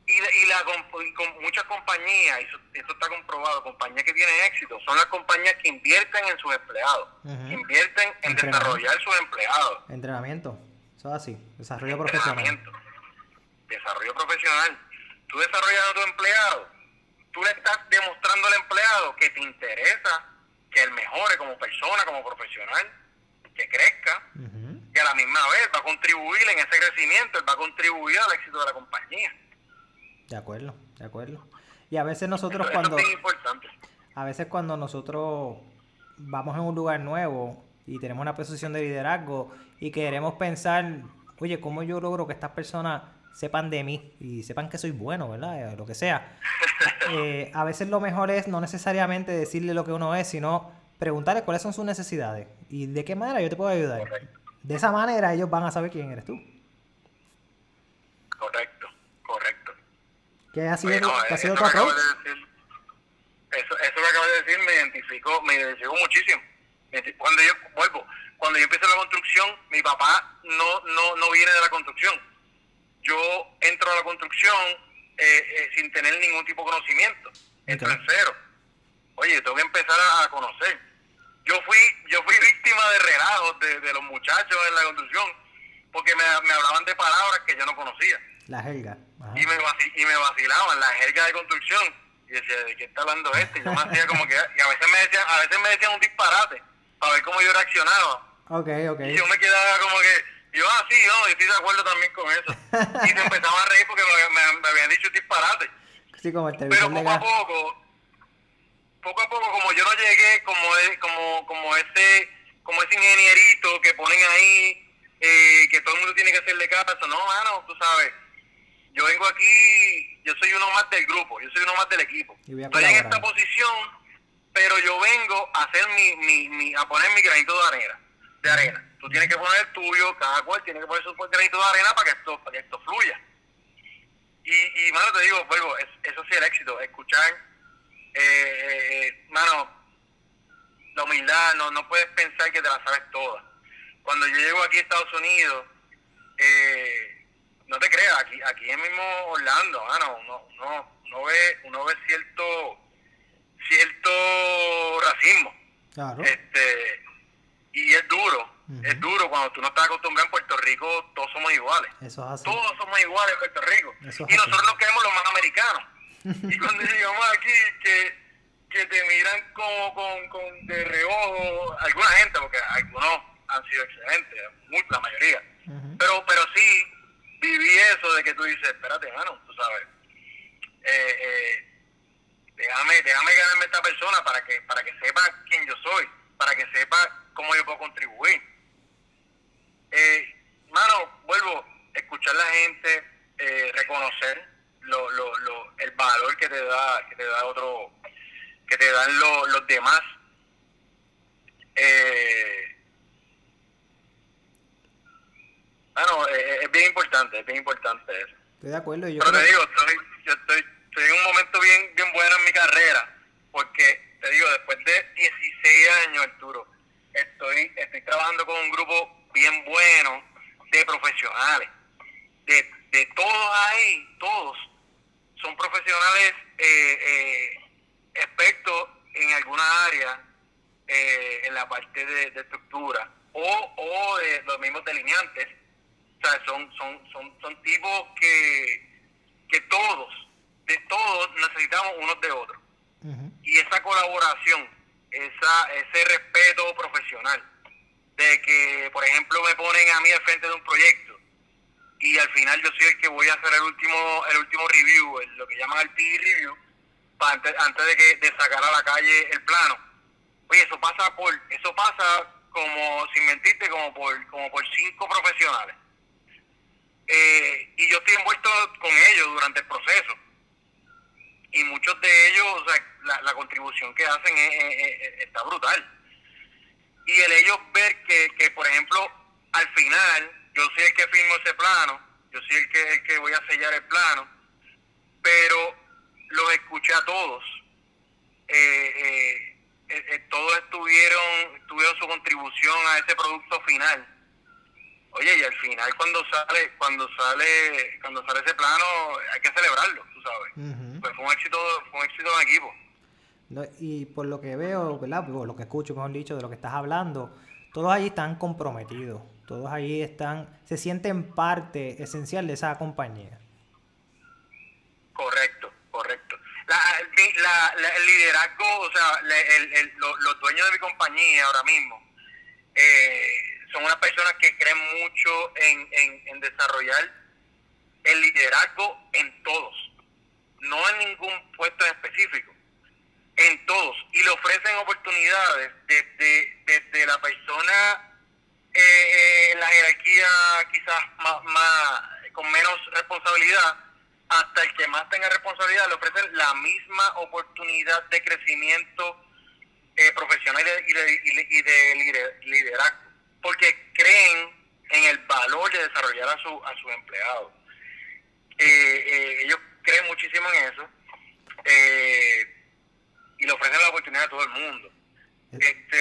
y, y, la, con muchas compañías, y eso, está comprobado, compañías que tienen éxito, son las compañías que invierten en sus empleados, invierten en desarrollar sus empleados. Entrenamiento, eso es así, desarrollo profesional. Desarrollo profesional. Tú desarrollas a tu empleado, tú le estás demostrando al empleado que te interesa que él mejore como persona, como profesional, que crezca, y a la misma vez va a contribuir en ese crecimiento, él va a contribuir al éxito de la compañía. De acuerdo, de acuerdo. Y a veces nosotros cuando... A veces cuando nosotros vamos en un lugar nuevo y tenemos una posición de liderazgo y queremos pensar, oye, ¿cómo yo logro que estas personas sepan de mí y sepan que soy bueno, ¿verdad? Eh, lo que sea. *laughs* Eh, a veces lo mejor es no necesariamente decirle lo que uno es, sino preguntarle cuáles son sus necesidades y de qué manera yo te puedo ayudar. De esa manera ellos van a saber quién eres tú. Correcto. ¿Qué ha sido, ha sido tu approach? eso, eso que acabas de decir me identificó, me identificó muchísimo. Cuando yo vuelvo, cuando yo empiezo la construcción, mi papá no, no, no viene de la construcción. Yo entro a la construcción eh, eh, sin tener ningún tipo de conocimiento. Entro en cero. Oye, tengo que empezar a, conocer. Yo fui yo fui víctima de relajos de, los muchachos en la construcción porque me, me, hablaban de palabras que yo no conocía. La jerga. Y me, y me vacilaban, la jerga de construcción. Y decía, ¿de qué está hablando este? Y yo me *laughs* hacía como que... Y a veces me decían, a veces me decían un disparate para ver cómo yo reaccionaba. Okay, okay. Y yo me quedaba como que, yo, ah, sí, no, yo estoy de acuerdo también con eso. y se empezaba a reír porque me, me, habían dicho disparate. Sí, como el Pero poco a poco, poco a poco, como yo no llegué como, como, como ese como ese ingenierito que ponen ahí, eh, que todo el mundo tiene que hacerle caso, no, mano, tú sabes, yo vengo aquí, yo soy uno más del grupo, yo soy uno más del equipo. Estoy en esta posición, pero yo vengo a hacer mi, mi, mi, a poner mi granito de arena de arena. Tú tienes que poner el tuyo, cada cual tiene que poner su granito de arena para que esto, para que esto fluya. Y, y mano, te digo, vuelvo, eso sí el éxito, escuchar, eh, eh, mano, la humildad, no, no puedes pensar que te la sabes toda. Cuando yo llego aquí a Estados Unidos, eh, no te creas, aquí, aquí es mismo Orlando, mano, uno, uno, uno, ve, uno ve cierto, cierto racismo. Claro. Este, y es duro, es duro cuando tú no estás acostumbrado en Puerto Rico, todos somos iguales. Eso es así. Todos somos iguales en Puerto Rico. y nosotros nos queremos los más americanos. *laughs* y cuando llegamos aquí, que, que te miran como con, con de reojo, alguna gente, porque algunos han sido excelentes, la mayoría. Pero pero sí, viví eso de que tú dices, espérate, hermano, tú sabes. Eh, eh, déjame, déjame ganarme esta persona para que, para que sepa quién yo soy, para que sepa cómo yo puedo contribuir. Eh, mano, vuelvo, escuchar a la gente, eh, reconocer lo, lo, lo, el valor que te da, que te da otro, que te dan los demás. Eh, bueno, eh, es bien importante, es bien importante eso. Estoy de acuerdo. Yo Pero te digo, estoy, yo estoy, estoy en un momento bien, bien bueno en mi carrera, porque te digo, después de 16 años, Arturo, estoy, estoy trabajando con un grupo bien bueno de profesionales. De, de todos ahí, todos son profesionales eh, eh, expertos en alguna área eh, en la parte de, estructura o, o de los mismos delineantes. O sea, son, son, son, son tipos que, que todos, de todos necesitamos unos de otros. Y esa colaboración esa, ese respeto profesional de que, por ejemplo, me ponen a mí al frente de un proyecto y al final yo soy el que voy a hacer el último el último review, lo que llaman el PD review, antes, antes de que de sacar a la calle el plano. Oye, eso pasa por eso pasa como sin mentirte como por como por cinco profesionales. Eh, y yo estoy envuelto con ellos durante el proceso y muchos de ellos, o sea, la, contribución que hacen está brutal. Y el ellos ver que, que, por ejemplo, al final, yo soy el que firmo ese plano, yo soy el que, el que voy a sellar el plano, pero los escuché a todos. Eh, eh, eh, todos estuvieron, tuvieron su contribución a ese producto final. Oye, y al final cuando sale, cuando sale, cuando sale ese plano, hay que celebrarlo, tú sabes. Pues fue un éxito, fue un éxito en equipo y por lo que veo, ¿verdad? Por lo que escucho, mejor dicho, de lo que estás hablando, todos allí están comprometidos. Todos allí están, se sienten parte esencial de esa compañía. Correcto, correcto. el liderazgo, o sea, los, dueños de mi compañía ahora mismo eh, son unas personas que creen mucho en, en desarrollar el liderazgo en todos, no en ningún puesto en específico en todos y le ofrecen oportunidades desde, desde la persona eh, en la jerarquía quizás más, con menos responsabilidad, hasta el que más tenga responsabilidad le ofrecen la misma oportunidad de crecimiento eh, profesional y de, y de, liderazgo, porque creen en el valor de desarrollar a su, a sus empleados. Eh, eh, ellos creen muchísimo en eso y le ofrecen la oportunidad a todo el mundo. Este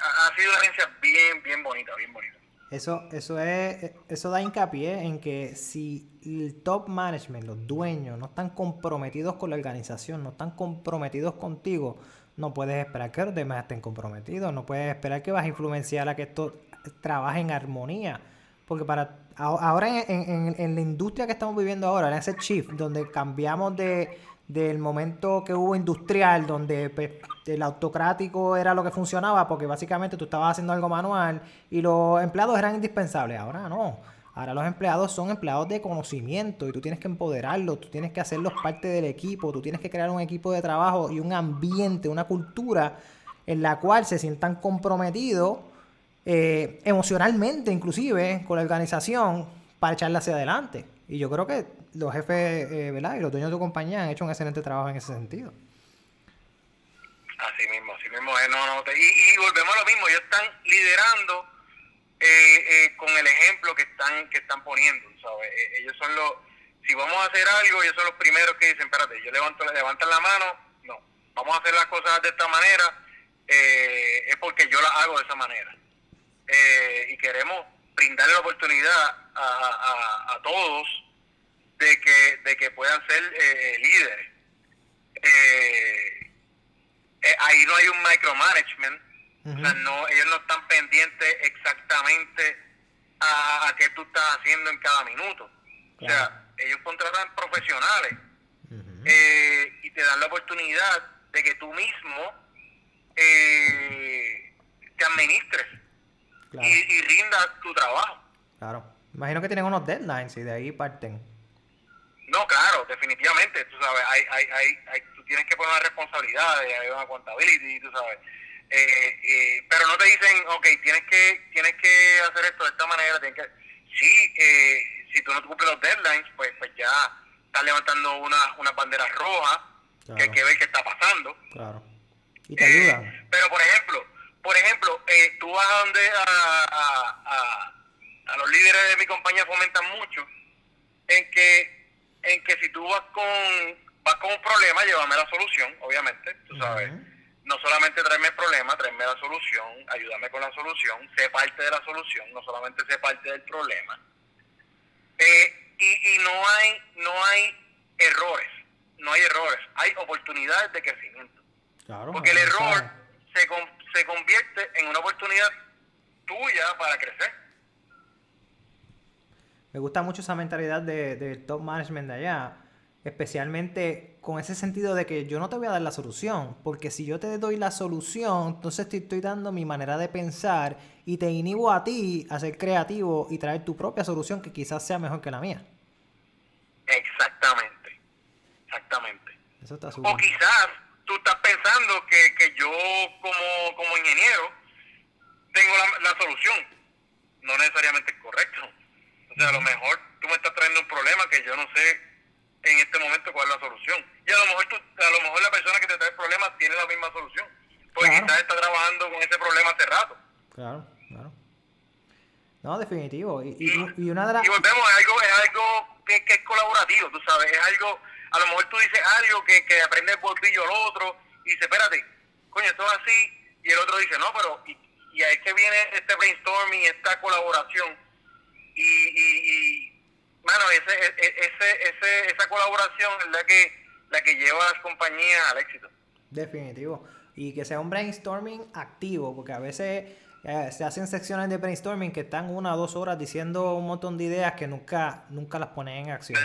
ha sido una agencia bien, bien bonita, bien bonita. Eso, eso, es, eso da hincapié en que si el top management, los dueños, no están comprometidos con la organización, no están comprometidos contigo, no puedes esperar que los demás estén comprometidos, no puedes esperar que vas a influenciar a que esto trabaje en armonía. Porque para ahora en, en la industria que estamos viviendo ahora, en ese shift, donde cambiamos de, del momento que hubo industrial, donde pues, el autocrático era lo que funcionaba, porque básicamente tú estabas haciendo algo manual y los empleados eran indispensables. Ahora no. Ahora los empleados son empleados de conocimiento y tú tienes que empoderarlos, tú tienes que hacerlos parte del equipo, tú tienes que crear un equipo de trabajo y un ambiente, una cultura en la cual se sientan comprometidos eh, emocionalmente inclusive con la organización para echarla hacia adelante. Y yo creo que los jefes eh, ¿verdad? y los dueños de tu compañía han hecho un excelente trabajo en ese sentido. Así mismo, así mismo. no, no, y, volvemos a lo mismo, ellos están liderando eh, eh, con el ejemplo que están que están poniendo, ¿sabes? ellos son los, si vamos a hacer algo, ellos son los primeros que dicen, espérate, yo levanto, levantan la mano, no, vamos a hacer las cosas de esta manera, es porque yo las hago de esa manera. y queremos brindarle la oportunidad a, a todos de que, de que puedan ser eh, líderes. Eh, eh, ahí no hay un micromanagement, o sea, no, ellos no están pendientes exactamente a, a qué tú estás haciendo en cada minuto. O sea, ellos contratan profesionales y te dan la oportunidad de que tú mismo te administres y, y rindas tu trabajo. Claro. Imagino que tienen unos deadlines y de ahí parten. No, claro, definitivamente, tú sabes, hay, hay, hay, hay tú tienes que poner una responsabilidad, hay una accountability, tú sabes. Eh, eh, pero no te dicen, ok, tienes que tienes que hacer esto de esta manera, tienes que... Sí, eh, si tú no cumples los deadlines, pues pues ya estás levantando una, una bandera roja, que hay que ver qué está pasando. Claro. Y te ayuda. Pero, por ejemplo, por ejemplo, tú vas a donde a, a, a, a los líderes de mi compañía fomentan mucho en que en que si tú vas con, vas con un problema, llévame la solución, obviamente, tú sabes. No solamente traerme el problema, traerme la solución, ayúdame con la solución, sé parte de la solución, no solamente sé parte del problema. Eh, y, y no hay no hay errores, no hay errores, hay oportunidades de crecimiento. Porque el error se, se convierte en una oportunidad tuya para crecer. Me gusta mucho esa mentalidad del de top management de allá, especialmente con ese sentido de que yo no te voy a dar la solución, porque si yo te doy la solución, entonces te estoy dando mi manera de pensar y te inhibo a ti a ser creativo y traer tu propia solución que quizás sea mejor que la mía. Exactamente, exactamente. Eso está o quizás tú estás pensando que, que yo como, como ingeniero tengo la, la solución. No necesariamente es correcto o sea, a lo mejor tú me estás trayendo un problema que yo no sé en este momento cuál es la solución. Y a lo mejor tú, a lo mejor la persona que te trae el problema tiene la misma solución. Porque quizás está trabajando con ese problema hace rato. Claro, claro. No, definitivo. Y, y, una de las... Y volvemos, es algo, es algo que, que, es colaborativo, tú sabes. Es algo, a lo mejor tú dices algo que, que aprende el bolsillo al otro y dice, espérate, coño, esto es así. Y el otro dice, no, pero... Y, y ahí es que viene este brainstorming, esta colaboración y, y, bueno, ese, e, e, ese, ese, esa colaboración es la que, la que lleva a las compañías al éxito. Definitivo. Y que sea un brainstorming activo, porque a veces eh, se hacen secciones de brainstorming que están una o dos horas diciendo un montón de ideas que nunca, nunca las ponen en acción.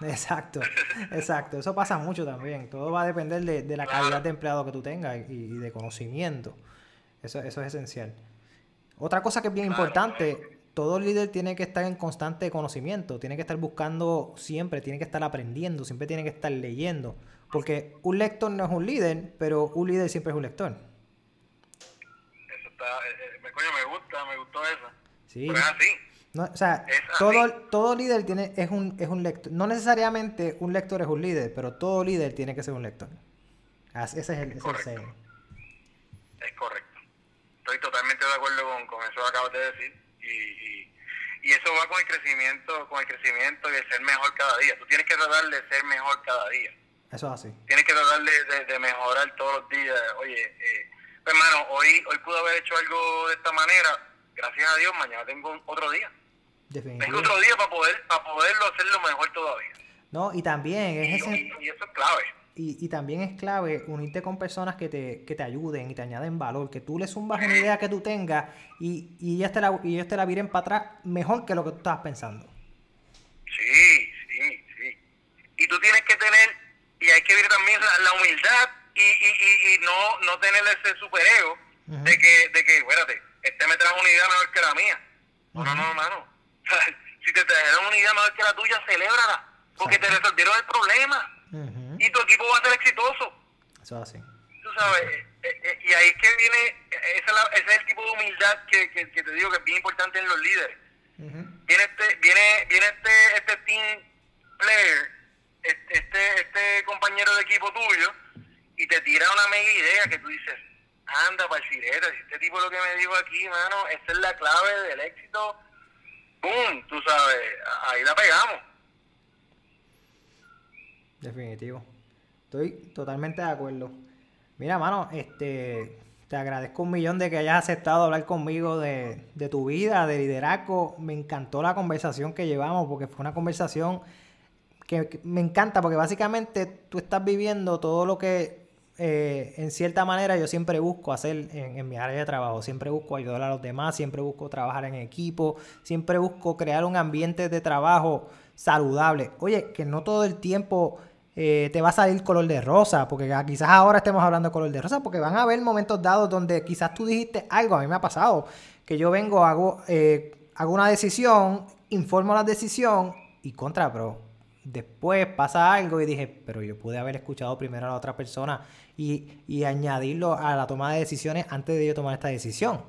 No *laughs* Exacto, exacto. Eso pasa mucho también. Todo va a depender de, de la calidad de empleado que tú tengas y, de conocimiento. Eso, eso es esencial. Otra cosa que es bien importante todo líder tiene que estar en constante conocimiento, tiene que estar buscando siempre, tiene que estar aprendiendo, siempre tiene que estar leyendo. Porque un lector no es un líder, pero un líder siempre es un lector. Eso está, eh, me, coño, me gusta, me gustó eso. Sí. Pero es así. No, o sea, todo, todo líder tiene, es un, es un lector. No necesariamente un lector es un líder, pero todo líder tiene que ser un lector. Ese es el, es Correcto. Es correcto. Estoy totalmente de acuerdo con, con eso que acabas de decir. Y, y, y eso va con el crecimiento, con el crecimiento y el ser mejor cada día. Tú tienes que tratar de ser mejor cada día. Eso es así. Tienes que tratar de, de- de mejorar todos los días. Oye, eh, pues, hermano, hoy, hoy pude haber hecho algo de esta manera. Gracias a Dios, mañana tengo otro día. Tengo otro día para poder para poderlo hacerlo mejor todavía. No, y también Y, es ese, y- y eso es clave. Y, y también es clave unirte con personas que te, que te ayuden y te añaden valor, que tú les zumbas una idea que tú tengas y, y ellas te la, y ellos te la viren para atrás mejor que lo que tú estabas pensando. Sí, sí, sí. Y tú tienes que tener, y hay que ver también la, la humildad y, y, y, no, no tener ese superego Ujú. de que, de que, espérate, este me trajo una idea mejor que la mía. No, no, no, hermano. *laughs* si te trajeron una idea mejor que la tuya, celébrala. Porque te resolvieron el problema. Y tu equipo va a ser exitoso. Eso es así. Tú sabes, eh, eh, y ahí es que viene, eh, esa es la- ese es el tipo de humildad que, que, que te digo que es bien importante en los líderes. Viene este viene viene este este team player este este, este compañero de equipo tuyo y te tira una mega idea que tú dices anda parcireta si este tipo lo que me dijo aquí mano esa es la clave del éxito boom tú sabes ahí la pegamos Definitivo. Estoy totalmente de acuerdo. Mira, mano, este, te agradezco un millón de que hayas aceptado hablar conmigo de, de tu vida, de liderazgo. Me encantó la conversación que llevamos porque fue una conversación que, me encanta porque básicamente tú estás viviendo todo lo que eh, en cierta manera yo siempre busco hacer en, en mi área de trabajo. Siempre busco ayudar a los demás, siempre busco trabajar en equipo, siempre busco crear un ambiente de trabajo saludable. Oye, que no todo el tiempo eh, te va a salir color de rosa, porque quizás ahora estemos hablando de color de rosa, porque van a haber momentos dados donde quizás tú dijiste algo, a mí me ha pasado, que yo vengo, hago, eh, hago una decisión, informo la decisión y contra, pero después pasa algo y dije, pero yo pude haber escuchado primero a la otra persona y, y añadirlo a la toma de decisiones antes de yo tomar esta decisión.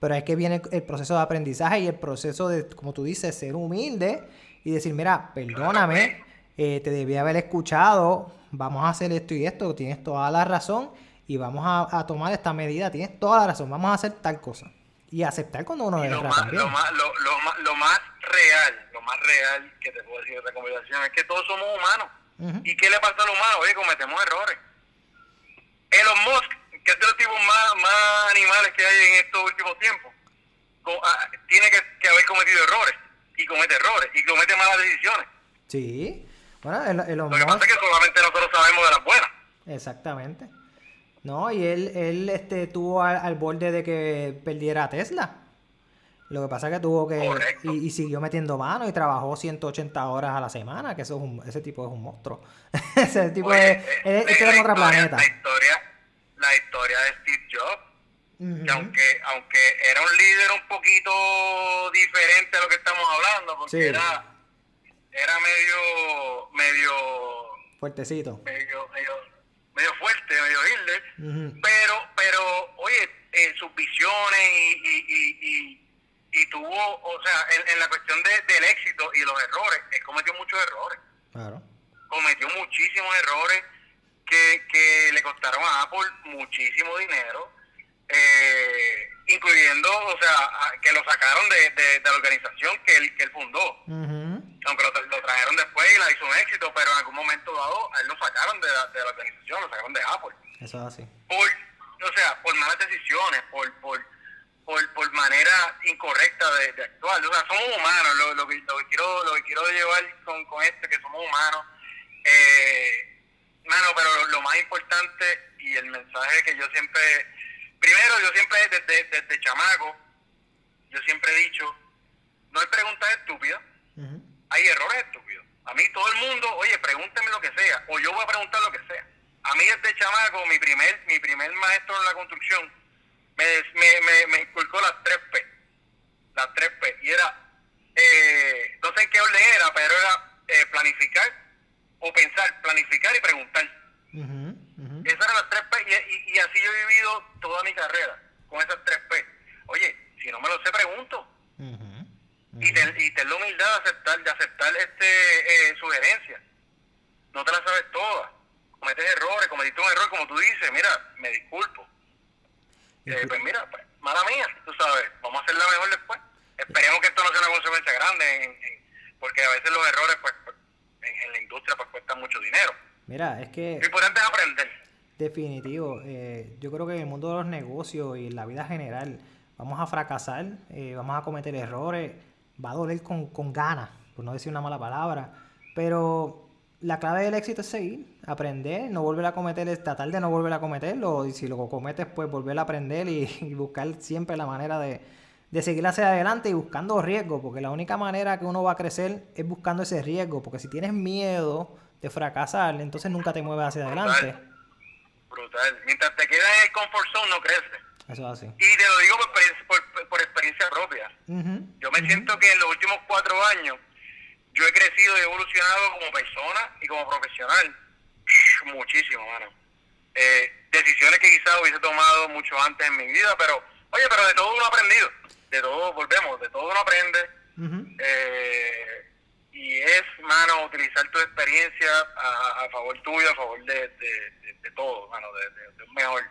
Pero es que viene el proceso de aprendizaje y el proceso de, como tú dices, ser humilde y decir, mira, perdóname, eh, te debí haber escuchado, vamos a hacer esto y esto, tienes toda la razón y vamos a, a tomar esta medida, tienes toda la razón, vamos a hacer tal cosa. Y aceptar cuando uno Y lo más, también. lo, más, lo, lo más, lo más real, lo más real que te puedo decir de esta conversación es que todos somos humanos. Ujú. ¿Y qué le pasa al humano? Oye, cometemos errores. Elon Musk, que es de los tipos más, más animales que hay en estos últimos tiempos, ah, tiene que, que haber cometido errores. Y comete errores. Y comete malas decisiones. Sí, bueno, el, el Lo que pasa es que solamente nosotros sabemos de las buenas. Exactamente. No, y él, él este, estuvo al, al borde de que perdiera a Tesla. Lo que pasa es que tuvo que... Y, y siguió metiendo mano y trabajó 180 horas a la semana, que eso es un, ese tipo es un monstruo. *laughs* ese tipo Oye, es... eh, es- la- Este era en la otro historia- planeta. La historia, la historia de Steve Jobs que aunque aunque era un líder un poquito diferente a lo que estamos hablando porque Sí. era era medio medio Fuertecito. medio medio medio fuerte medio Hitler pero pero oye eh, sus visiones y, y, y, y, y tuvo o sea en, en la cuestión de- del éxito y los errores él cometió muchos errores Claro. cometió muchísimos errores que, que le costaron a Apple muchísimo dinero, eh, incluyendo, o sea, que lo sacaron de, de- de la organización que él, que él fundó. Lo, tra- lo trajeron después y la hizo un éxito, pero en algún momento dado a él lo sacaron de la, de la organización, lo sacaron de Apple. Eso es así. Por, o sea, por malas decisiones, por, por, por, por manera incorrecta de, de actuar. O sea, somos humanos, lo, lo, que, lo, que quiero, lo que quiero llevar con, con esto, que somos humanos. Eh, mano, pero lo, lo más importante y el mensaje que yo siempre, primero yo siempre desde, desde chamaco, yo siempre he dicho, no hay preguntas estúpidas, Ujú. Hay errores estúpidos. A mí todo el mundo, oye, pregúnteme lo que sea, o yo voy a preguntar lo que sea. A mí desde chamaco, mi primer, mi primer maestro en la construcción, me, me, me, me inculcó las tres P. Las tres P. Y era, eh, no sé en qué orden era, pero era eh, planificar o pensar, planificar y preguntar. Ujú. Ujú. Esas eran las tres P y, y- y así yo he vivido toda mi carrera, con esas tres P. oye, si no me lo sé, pregunto. Y, ten, y ten la humildad de aceptar, de aceptar este eh, sugerencias. No te la sabes todas. Cometes errores, cometiste un error, como tú dices, mira, me disculpo. Eh, pues mira, pues, mala mía, tú sabes, vamos a hacerla mejor después. Esperemos que esto no sea una consecuencia grande, porque a veces los errores, pues, en, la industria, pues cuestan mucho dinero. Mira, es que... Lo importante es aprender. Definitivo. Eh, yo creo que en el mundo de los negocios y en la vida general vamos a fracasar, eh, vamos a cometer errores, va a doler con, con ganas, por no decir una mala palabra, pero la clave del éxito es seguir, aprender, no volver a cometer, tratar de no volver a cometerlo, y si lo cometes, pues volver a aprender *laughs* y, buscar siempre la manera de, de, seguir hacia adelante y buscando riesgo, porque la única manera que uno va a crecer es buscando ese riesgo, porque si tienes miedo de fracasar, entonces nunca te mueves hacia adelante. Brutal. Mientras te quedas en el comfort zone, no creces. Eso es así. Y te lo digo por, por, experiencia propia. Yo me siento que en los últimos cuatro años yo he crecido y evolucionado como persona y como profesional muchísimo, mano. Eh, decisiones que quizás hubiese tomado mucho antes en mi vida, pero, oye, pero de todo uno ha aprendido. De todo, volvemos, de todo uno aprende. eh, y es, mano, utilizar tu experiencia a, favor tuyo, a favor de, de, todo, mano, de, un mejor,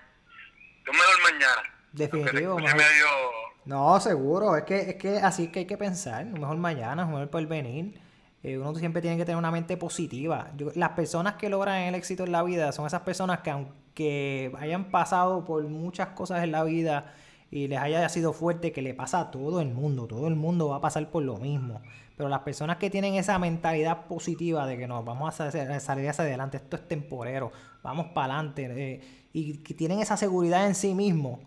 de un mejor mañana. Definitivo, No, seguro, es que, es que así que hay que pensar, mejor mañana, un mejor porvenir. Eh, uno siempre tiene que tener una mente positiva. las personas que logran el éxito en la vida son esas personas que aunque hayan pasado por muchas cosas en la vida y les haya sido fuerte, que le pasa a todo el mundo, todo el mundo va a pasar por lo mismo. Pero las personas que tienen esa mentalidad positiva de que nos vamos a salir hacia adelante, esto es temporero, vamos para adelante, eh, y que tienen esa seguridad en sí mismos,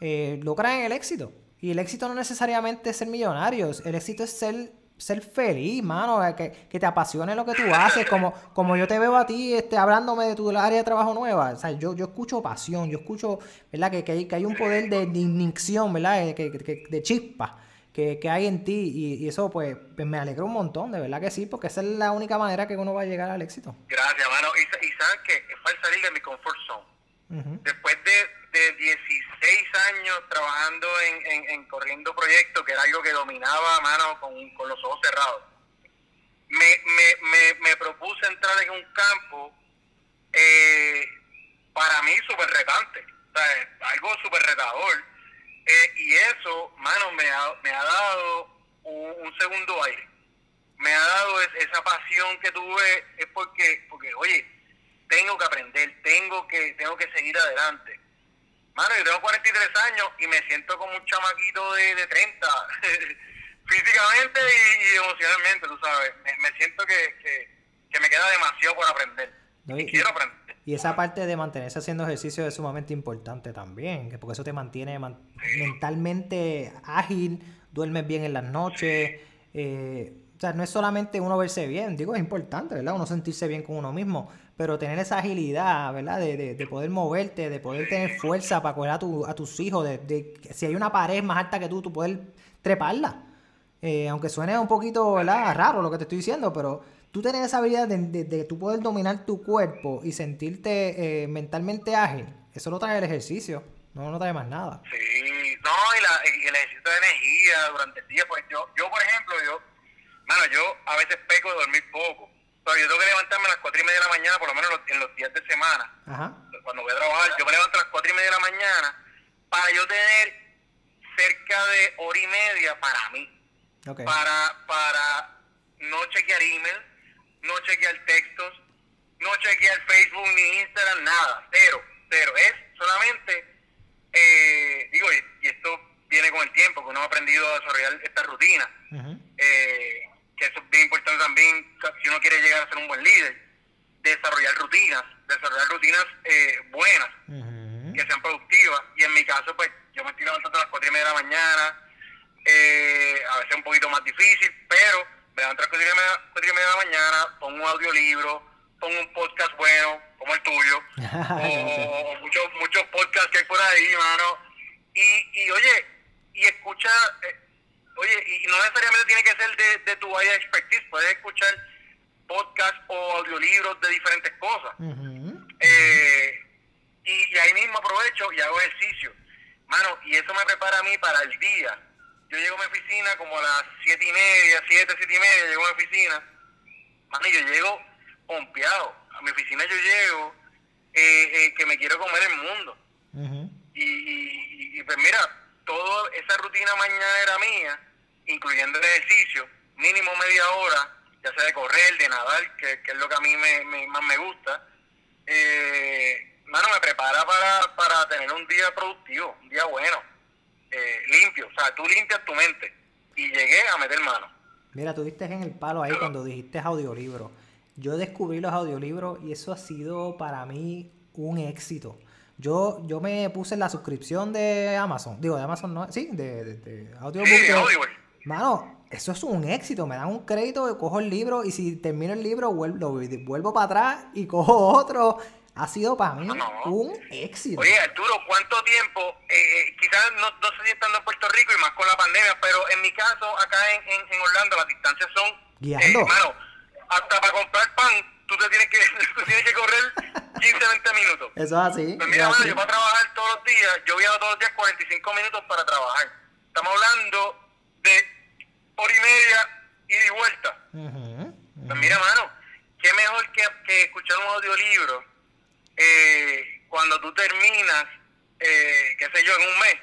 eh, logran el éxito. Y el éxito no necesariamente es ser millonarios, el éxito es ser ser feliz, mano, que, que, te apasione lo que tú haces, como, como yo te veo a ti este, hablándome de tu área de trabajo nueva, o sea, yo, yo escucho pasión, yo escucho, ¿verdad? Que, que, hay, que hay un poder de, de ¿verdad? Que, de chispa que, hay en ti y, eso pues, pues, me alegra un montón, de verdad que sí, porque esa es la única manera que uno va a llegar al éxito. Gracias, mano, y, y sabes que fue salir de mi comfort zone. Después de, de 16 años trabajando en, en, corriendo proyectos, que era algo que dominaba, mano, con, con los ojos cerrados, me, me, me, me propuse entrar en un campo eh, para mí súper retante, o sea, algo súper retador. Eh, y eso, mano, me ha, me ha dado un, segundo aire. Me ha dado esa pasión que tuve, es porque, porque, oye, tengo que aprender, tengo que, tengo que seguir adelante. Mano, yo tengo 43 años y me siento como un chamaquito de, de 30, *laughs* físicamente y, emocionalmente, tú sabes. Me, siento que, que, me queda demasiado por aprender. y, quiero aprender. Y esa parte de mantenerse haciendo ejercicio es sumamente importante también, porque eso te mantiene mentalmente ágil, duermes bien en las noches. Eh, o sea, no es solamente uno verse bien, digo, es importante, ¿verdad? Uno sentirse bien con uno mismo, pero tener esa agilidad, ¿verdad? De, de, de poder moverte, de poder tener fuerza para coger a, tu, a tus hijos, de, de, si hay una pared más alta que tú, tú puedes treparla. Eh, aunque suene un poquito, ¿verdad? Raro lo que te estoy diciendo, pero tú tener esa habilidad de, de, tú poder dominar tu cuerpo y sentirte eh, mentalmente ágil, eso lo trae el ejercicio, no, no trae más nada. Sí, no, y, la, y el ejercicio de energía durante el día, pues yo, yo por ejemplo, yo, bueno, yo a veces peco de dormir poco pero yo tengo que levantarme a las cuatro y media de la mañana, por lo menos en los días de semana. Cuando voy a trabajar, yo me levanto a las cuatro y media de la mañana para yo tener cerca de hora y media para mí. Para, para no chequear email, no chequear textos, no chequear Facebook ni Instagram, nada. Cero, cero. Es solamente, eh, digo, y, esto viene con el tiempo, que uno ha aprendido a desarrollar esta rutina. eh, que eso es bien importante también si uno quiere llegar a ser un buen líder, desarrollar rutinas, desarrollar rutinas eh, buenas, que sean productivas. Y en mi caso, pues yo me estoy levantando a las cuatro y media de la mañana, eh, a veces un poquito más difícil, pero me levanto a las cuatro y media, de la mañana, pongo un audiolibro, pongo un podcast bueno, como el tuyo, *laughs* o, muchos, muchos podcasts que hay por ahí, mano. Y, y oye, y escucha... Eh, Oye, y no necesariamente tiene que ser de, de tu área de expertise, puedes escuchar podcasts o audiolibros de diferentes cosas. eh, y, ahí mismo aprovecho y hago ejercicio. Mano, y eso me prepara a mí para el día. Yo llego a mi oficina como a las siete y media, siete, siete y media, llego a mi oficina. Mano, y yo llego pompeado. A mi oficina yo llego eh, eh, que me quiero comer el mundo. Y, y- y, pues mira, toda esa rutina mañanera mía, incluyendo el ejercicio, mínimo media hora, ya sea de correr, de nadar, que, que es lo que a mí me, me- más me gusta, eh, mano, me prepara para, para tener un día productivo, un día bueno, eh, limpio. O sea, tú limpias tu mente. Y llegué a meter mano. Mira, tú diste en el palo ahí cuando dijiste audiolibro. Yo descubrí los audiolibros y eso ha sido para mí un éxito. Yo, yo me puse la suscripción de Amazon. Digo, de Amazon no, sí, de, de, de Audiobook. Sí, de-. Mano, eso es un éxito. Me dan un crédito, cojo el libro y si termino el libro, vuelvo, vuelvo para atrás y cojo otro. Ha sido para mí No. un éxito. Oye, Arturo, ¿cuánto tiempo? Eh, quizás no, no sé si estando en Puerto Rico y más con la pandemia, pero en mi caso, acá en, en, en Orlando, las distancias son. Guiando. Eh, mano, hasta para comprar pan, tú te tienes que, *laughs* tú tienes que correr 15, 20 minutos. Eso es así. Pues es mira, mano, yo para trabajar todos los días, yo viajo todos los días 45 minutos para trabajar. Estamos hablando de hora y media ida y vuelta. Ujú, Pues mira, mano, qué mejor que, que escuchar un audiolibro eh, cuando tú terminas, eh, qué sé yo, en un mes.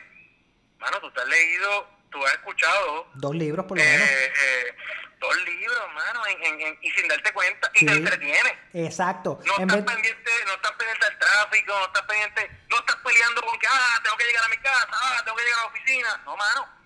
Mano, tú te has leído, tú has escuchado Dos libros por lo eh, menos. eh, dos libros, mano, en- en- en- y sin darte cuenta, y Sí. te entretiene. Exacto. No En estás vez- pendiente, no estás pendiente del tráfico, no estás pendiente, no estás peleando con que, ah, tengo que llegar a mi casa, ah, tengo que llegar a la oficina. No, mano.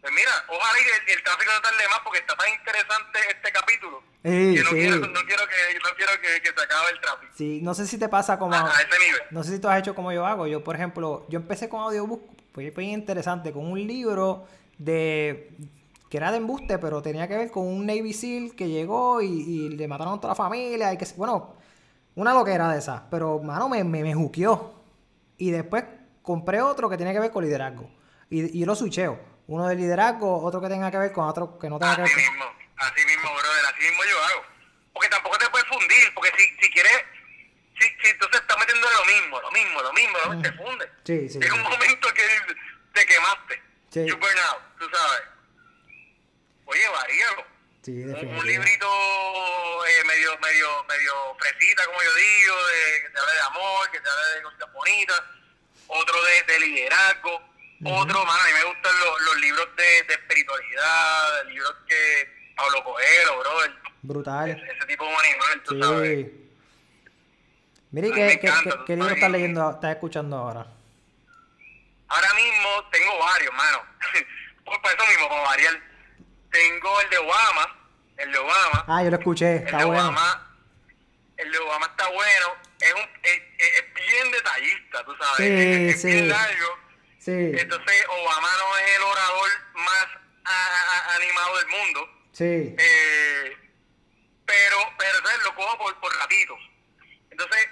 Pues mira, ojalá y el, el tráfico no tarde más porque está tan interesante este capítulo. Sí, que no sí. quiero, no quiero que, no quiero que, que se acabe el tráfico. Sí, no sé si te pasa como... A, a ese nivel. No sé si tú has hecho como yo hago. Yo, por ejemplo, yo empecé con audiobook, fue bien interesante, con un libro de que era de embuste, pero tenía que ver con un Navy SEAL que llegó y, y le mataron a toda la familia y que bueno, una loquera de esa, pero mano me, me, me juqueó. Y después compré otro que tenía que ver con liderazgo. Y, y yo lo switcheo. Uno de liderazgo, otro que tenga que ver con otro que no tenga que ver Así con... mismo, así mismo, brother, así mismo yo hago. Porque tampoco te puedes fundir, porque si, si quieres, si, si entonces estás metiendo lo mismo, lo mismo, lo mismo, lo mismo, te funde. Sí, sí, sí. un momento que te quemaste. Sí. You burn out, tú sabes. Oye, varíalo. Sí, Un, librito eh, medio, medio, medio fresita, como yo digo, de, que te hable de amor, que te hable de cosas bonitas. Otro de, de liderazgo. Otro, mano, a mí me gustan los, los libros de, de espiritualidad, libros que Pablo Coelho, brother. Brutal. Ese, ese tipo de animal, tú sabes. Sí. Mire, A mí ¿qué, qué, encanta, qué- tú qué libro sabes. estás leyendo, estás escuchando ahora? Ahora mismo tengo varios, mano. *laughs* Pues para eso mismo, para variar. Tengo el de Obama, el de Obama. Ah, yo lo escuché, El está de bueno. Obama, el de Obama está bueno, es, un, es, es- es bien detallista, tú sabes, Sí, es, es sí. bien largo. Sí, Entonces, Obama no es el orador más a- a- animado del mundo, sí. eh, pero, pero entonces lo cojo por, por ratitos. Entonces,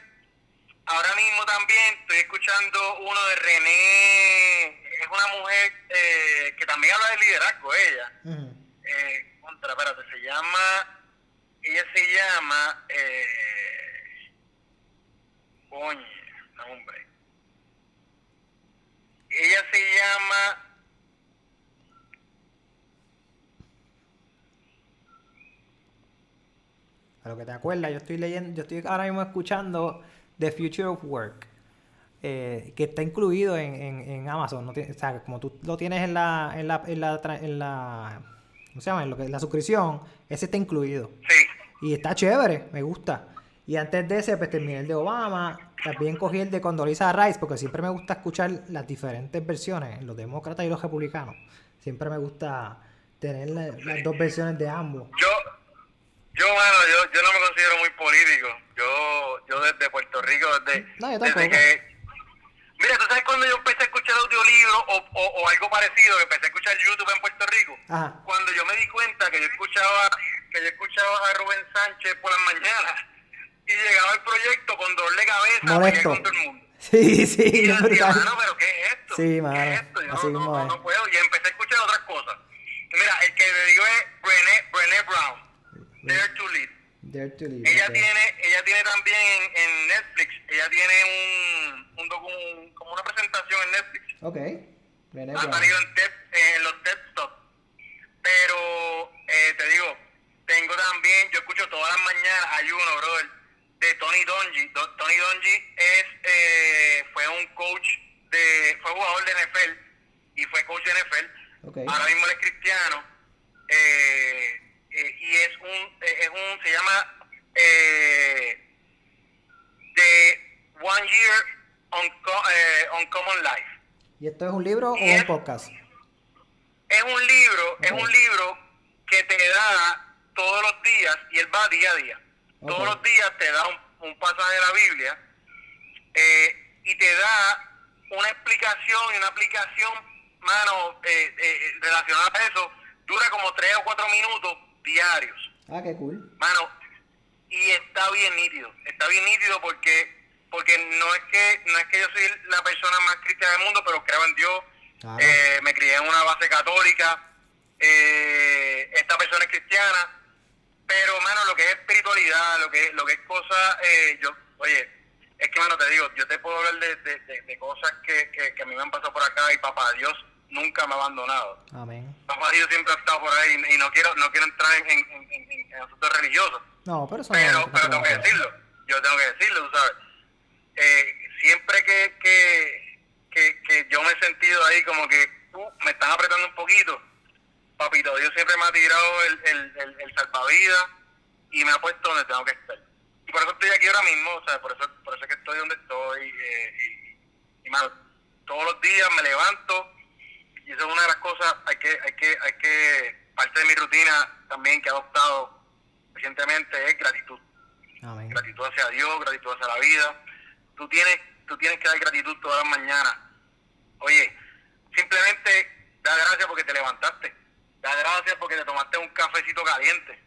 ahora mismo también estoy escuchando uno de René, es una mujer eh, que también habla de liderazgo, ella. Eh, contra, espérate, se llama, ella se llama, eh, coño, no, hombre, ella se llama, A lo que te acuerdas, yo estoy leyendo, yo estoy ahora mismo escuchando The Future of Work, eh, que está incluido en, en, en Amazon. No tiene- o sea, como tú lo tienes en la, en la, en la, en la, ¿cómo se llama? En lo que, en la suscripción, ese está incluido. sí, Y está chévere, me gusta. Y antes de ese, pues terminé el de Obama. También cogí el de Condoleezza Rice, porque siempre me gusta escuchar las diferentes versiones, los demócratas y los republicanos. Siempre me gusta tener la- las dos versiones de ambos. yo, yo, mano, yo, yo no me considero muy político, yo, yo desde Puerto Rico, desde, No, yo desde que, mira, tú sabes cuando yo empecé a escuchar audiolibros o, o, o algo parecido, que empecé a escuchar YouTube en Puerto Rico, Ajá. cuando yo me di cuenta que yo escuchaba que yo escuchaba a Rubén Sánchez por las mañanas y llegaba el proyecto con doble cabeza Molesto. con todo el mundo. Sí, sí, Y yo *laughs* decía, mano, pero ¿qué es esto? Sí, ¿Qué mano, es esto? Yo así no, no, no, puedo. Y empecé a escuchar otras cosas. Mira, el que le digo es Brené, Brené Brown, Dare to Lead. Dare to lead, Ella tiene, ella tiene también en, en Netflix, ella tiene un, un, como una presentación en Netflix Ok. Brené ha salido en, en, los TED Talks. Pero, eh, te digo, tengo también, yo escucho todas las mañanas, hay uno, brother, de Tony Donji. Tony Donji es, eh, fue un coach, de, fue jugador de NFL y fue coach de NFL. Ahora mismo él es cristiano. Eh, eh, y es un, es un, se llama The One Year on, Common Life. ¿Y esto es un libro o un podcast? Es un libro, es un libro que te da todos los días y él va día a día. Todos los días te da un, pasaje de la Biblia eh, y te da una explicación y una aplicación, mano, eh, eh, relacionada a eso. Dura como tres o cuatro minutos diarios. Ah, qué cool. Mano, y está bien nítido. Está bien nítido porque porque no es que no es que yo soy la persona más cristiana del mundo, pero creo en Dios. me crié en una base católica. esta persona es cristiana pero, mano, lo que es espiritualidad, lo que, lo que es cosas, eh, yo, oye, es que, mano, te digo, yo te puedo hablar de, de, cosas que, que, a mí me han pasado por acá y papá Dios nunca me ha abandonado. Amén. Papá Dios siempre ha estado por ahí y, no quiero no quiero entrar en, en, en, en asuntos religiosos. No, pero eso pero, no, pero tengo que decirlo. Yo tengo que decirlo, tú sabes. Eh, siempre que, que, que, que yo me he sentido ahí como que uh, me están apretando un poquito, papito Dios siempre me ha tirado el, el, el, salvavidas y me ha puesto donde tengo que estar. Y por eso estoy aquí ahora mismo, o sea, por eso, por eso es que estoy donde estoy. Eh, y, y, todos los días me levanto y eso es una de las cosas, hay que, hay que, hay que, parte de mi rutina también que he adoptado recientemente es gratitud. Gratitud hacia Dios, gratitud hacia la vida. Tú tienes, tú tienes que dar gratitud todas las mañanas. Oye, simplemente da gracias porque te levantaste Da gracias porque te tomaste un cafecito caliente.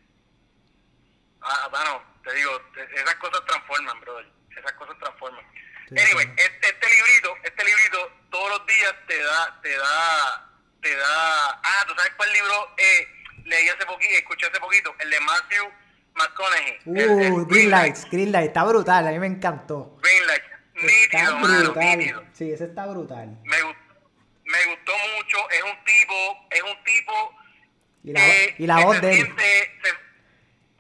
Ah, bueno, te digo, esas cosas transforman, brother. Esas cosas transforman. anyway, este, este, librito, este librito todos los días te da, te da, te da. Ah, ¿tú sabes cuál libro eh, leí hace poquito, escuché hace poquito? El de Matthew McConaughey. Uh, Green, Lights, Green Lights, está brutal, a mí me encantó. Green Lights, nítido, mano, Sí, ese está brutal. Me, me gustó mucho, es un tipo, es un tipo y la, y la voz de él.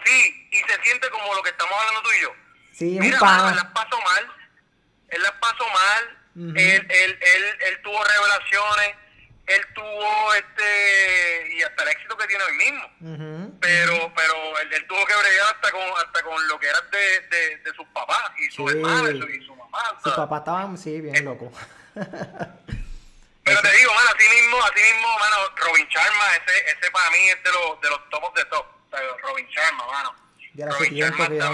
sí, y se siente como lo que estamos hablando tú y yo. Sí, Mira, un él las pasó mal, él las pasó mal, él, él, él, él tuvo revelaciones, él tuvo este y hasta el éxito que tiene hoy mismo. Pero pero él, tuvo que bregar hasta con hasta con lo que era de, de, de sus papás y sus hermanos y su, mamá sus papás estaban sí bien locos *laughs* Pero te digo, mano, así mismo, así mismo, mano, Robin Sharma, ese, ese para mí es de los, de los topos de top. O sea, Robin Sharma, mano. Ya tiempo que yo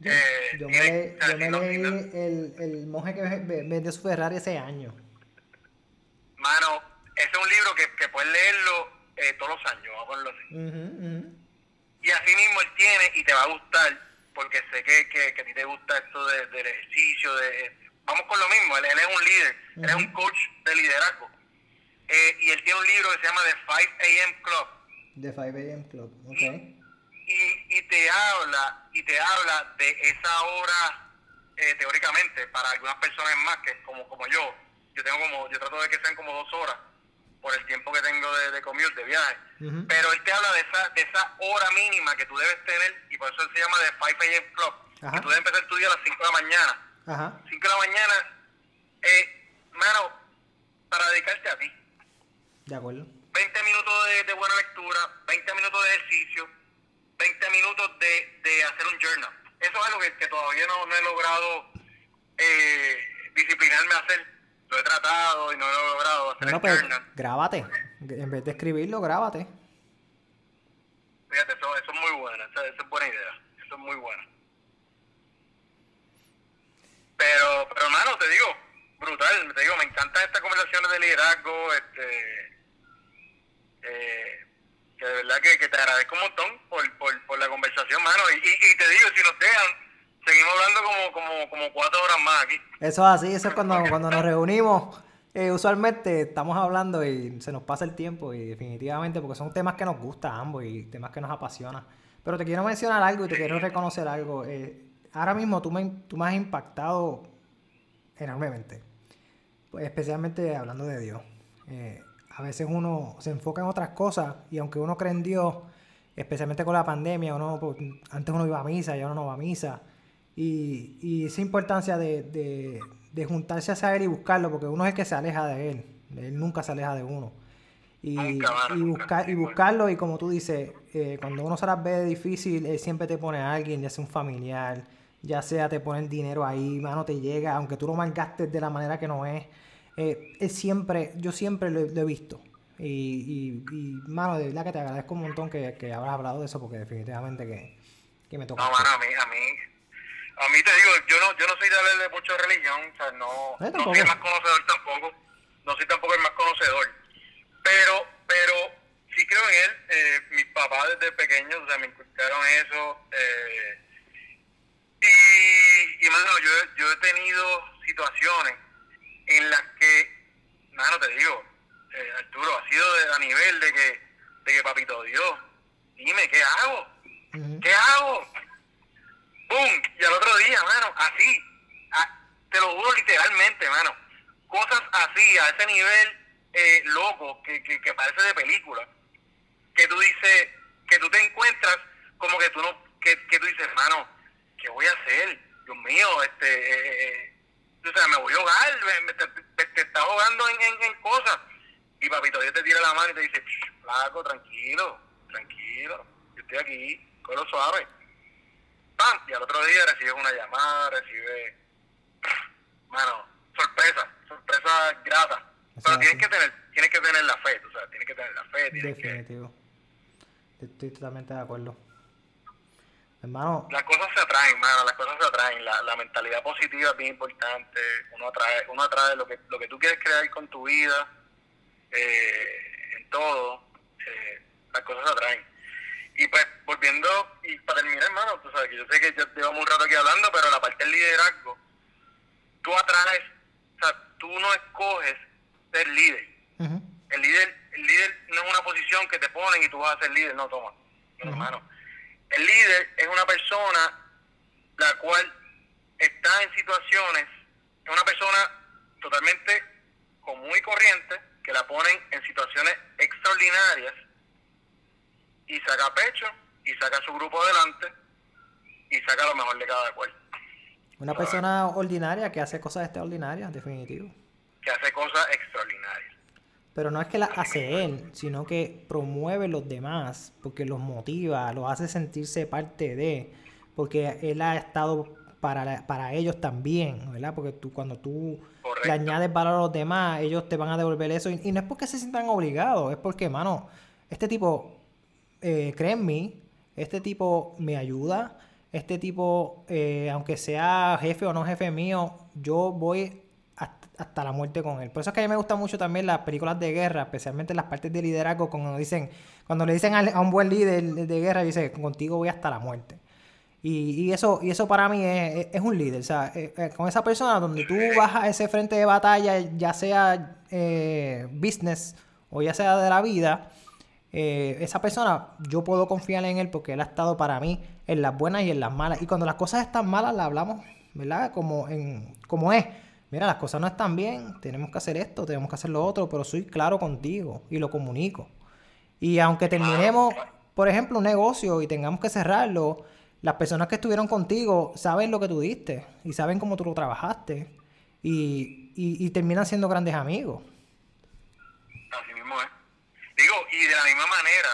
Yo, eh, yo, me, yo me leí el, el monje que vendió su Ferrari ese año. Mano, ese es un libro que, que puedes leerlo eh, todos los años, vamos a ponerlo así. Y así mismo él tiene y te va a gustar, porque sé que, que, que a ti te gusta esto de, del ejercicio, de vamos con lo mismo, él, es un líder, él es un coach de liderazgo. Eh, y él tiene un libro que se llama The 5 AM Club. The 5 AM Club, ok. Y, y, te habla, y te habla de esa hora, eh, teóricamente, para algunas personas más, que como, como yo, yo tengo como, yo trato de que sean como dos horas por el tiempo que tengo de, de commute, de viaje. Pero él te habla de esa, de esa hora mínima que tú debes tener, y por eso él se llama The 5 AM Club. Que tú debes empezar tu día a las 5 de la mañana Ajá. 5 de la mañana, eh, mano, para dedicarte a ti. De acuerdo. 20 minutos de, buena lectura, 20 minutos de ejercicio, 20 minutos de, de hacer un journal. Eso es algo que, todavía no, no, he logrado eh, disciplinarme a hacer. Lo he tratado y no lo he logrado hacer bueno, pues, journal. Grábate. En vez de escribirlo, grábate. Fíjate, eso, eso es muy buena. Eso, eso es buena idea. Eso es muy buena. Pero, pero hermano, te digo, brutal, te digo, me encantan estas conversaciones de liderazgo, este, eh, que de verdad que, que, te agradezco un montón por, por, por la conversación, mano, y, y, te digo, si nos dejan, seguimos hablando como, como, como cuatro horas más aquí. Eso es así, eso es cuando, cuando nos reunimos. Eh, usualmente estamos hablando y se nos pasa el tiempo y definitivamente porque son temas que nos gustan ambos y temas que nos apasionan. Pero te quiero mencionar algo y te quiero reconocer algo. Eh, ahora mismo tú me, tú me has impactado enormemente. pues, especialmente hablando de Dios. Eh, a veces uno se enfoca en otras cosas y aunque uno cree en Dios, especialmente con la pandemia, uno, pues, antes uno iba a misa y ahora no va a misa. Y, esa importancia de, de, de juntarse a saber y buscarlo, porque uno es el que se aleja de él, él nunca se aleja de uno. Y, y, buscar, y buscarlo, y como tú dices, eh, cuando uno se las ve difícil, él siempre te pone a alguien, ya sea un familiar, ya sea te pone el dinero ahí, mano, te llega, aunque tú lo malgastes de la manera que no es. Eh, es siempre, yo siempre lo, he visto. Y, y, y, mano, de verdad que te agradezco un montón que, que habrás hablado de eso, porque definitivamente que, que me toca. No, mano, a mí, a mí, a mí te digo, yo no, yo no soy de, de mucho religión, o sea, no, no soy el más conocedor tampoco, no soy tampoco el más conocedor, pero, pero sí creo en él, eh, mis papás desde pequeños, o sea, me inculcaron eso, eh, y, y mano, yo, yo he tenido situaciones en las que, mano, te digo, eh, Arturo, ha sido de, a nivel de que, de que papito Dios, dime, ¿qué hago? ¿Qué hago? ¡Bum! Y al otro día, mano, así, a, te lo juro literalmente, mano, cosas así, a ese nivel eh, loco, que, que, que parece de película, que tú dices, que tú te encuentras como que tú no, que, que tú dices, mano, ¿qué voy a hacer? Dios mío, este, eh, eh, o sea, me voy a ahogar, me, te, te, te, está ahogando en, en, cosas. Y papito Dios te tira la mano y te dice, flaco, tranquilo, tranquilo, yo estoy aquí, lo suave. ¡Pam! Y al otro día recibes una llamada, recibes, mano, sorpresa, sorpresa grata. Pero tienes que tener, tienes que tener la fe, o sea, tienes que tener la fe. Definitivo. Que... Estoy totalmente de acuerdo. Hermano. Las cosas se atraen, mano, las cosas se atraen. La, la mentalidad positiva es bien importante. Uno atrae, uno atrae lo que, lo que tú quieres crear con tu vida, eh, en todo. Eh, las cosas se atraen. Y pues, volviendo, y para terminar, hermano, tú sabes que yo sé que ya llevamos un rato aquí hablando, pero la parte del liderazgo, tú atraes, o sea, tú no escoges ser líder. Uh -huh. El líder el líder no es una posición que te ponen y tú vas a ser líder, no, toma, uh -huh. hermano el líder es una persona la cual está en situaciones, es una persona totalmente común y corriente, que la ponen en situaciones extraordinarias y saca pecho y saca su grupo adelante y saca lo mejor de cada cual. Una persona ordinaria que hace cosas extraordinarias, definitivo. Que hace cosas extraordinarias. Pero no es que las hace él, sino que promueve los demás, porque los motiva, los hace sentirse parte de, porque él ha estado para, para ellos también, ¿verdad? Porque tú cuando tú Correcto. le añades valor a los demás, ellos te van a devolver eso. Y, y no es porque se sientan obligados, es porque, mano, este tipo eh, cree en mí, este tipo me ayuda, este tipo, eh, aunque sea jefe o no jefe mío, yo voy hasta la muerte con él. Por eso es que a mí me gustan mucho también las películas de guerra, especialmente las partes de liderazgo, cuando dicen, cuando le dicen a un buen líder de guerra, dice, contigo voy hasta la muerte. Y, eso, y eso para mí es, es un líder. O sea, eh, eh, con esa persona donde tú vas a ese frente de batalla, ya sea eh, business o ya sea de la vida, esa persona yo puedo confiar en él porque él ha estado para mí en las buenas y en las malas. Y cuando las cosas están malas, la hablamos, ¿verdad? Como, en, como es mira, las cosas no están bien, tenemos que hacer esto, tenemos que hacer lo otro, pero soy claro contigo y lo comunico. Y aunque terminemos, por ejemplo, un negocio y tengamos que cerrarlo, las personas que estuvieron contigo saben lo que tú diste y saben cómo tú lo trabajaste y, y, y terminan siendo grandes amigos. Así mismo es. Digo, y de la misma manera,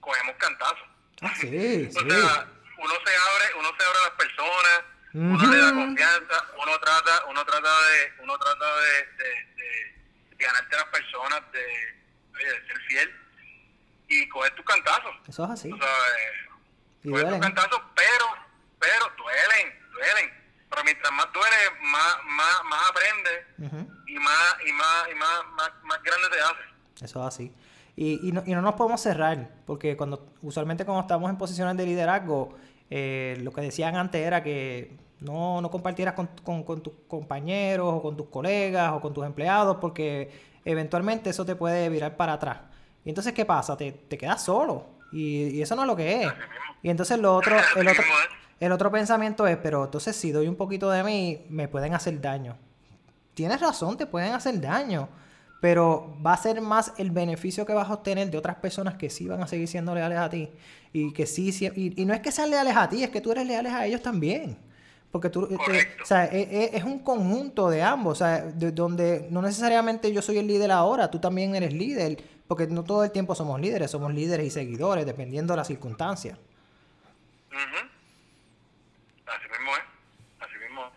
cogemos cantazos. Ah, sí, *laughs* o sí. sea, uno se abre, uno se abre a las personas, uno uh -huh. le da confianza, uno trata, uno trata de, uno trata de, de, de, de ganarte a las personas, de, oye, de ser fiel y coger tus cantazos. Eso es así. O sea, y coger duelen. tus cantazos, pero, pero duelen, duelen. Pero mientras más duele, más, más, más aprendes uh -huh. y más, y más, y más, más, más grande te haces. Eso es así. Y, y, no, y no nos podemos cerrar, porque cuando usualmente cuando estamos en posiciones de liderazgo, eh, lo que decían antes era que no, no compartieras con, con, con, tus compañeros o con tus colegas o con tus empleados porque eventualmente eso te puede virar para atrás. Y entonces, ¿qué pasa? Te, te quedas solo. Y, y, eso no es lo que es. Y entonces lo otro, el otro, el otro pensamiento es, pero entonces si doy un poquito de mí, me pueden hacer daño. tienes razón, te pueden hacer daño. Pero va a ser más el beneficio que vas a obtener de otras personas que sí van a seguir siendo leales a ti. Y que sí, sí y, no es que sean leales a ti, es que tú eres leales a ellos también. Porque tú, este, o sea, es, e, es, un conjunto de ambos, o sea, de, donde no necesariamente yo soy el líder ahora, tú también eres líder, porque no todo el tiempo somos líderes, somos líderes y seguidores, dependiendo de las circunstancias. Así mismo es, así mismo es.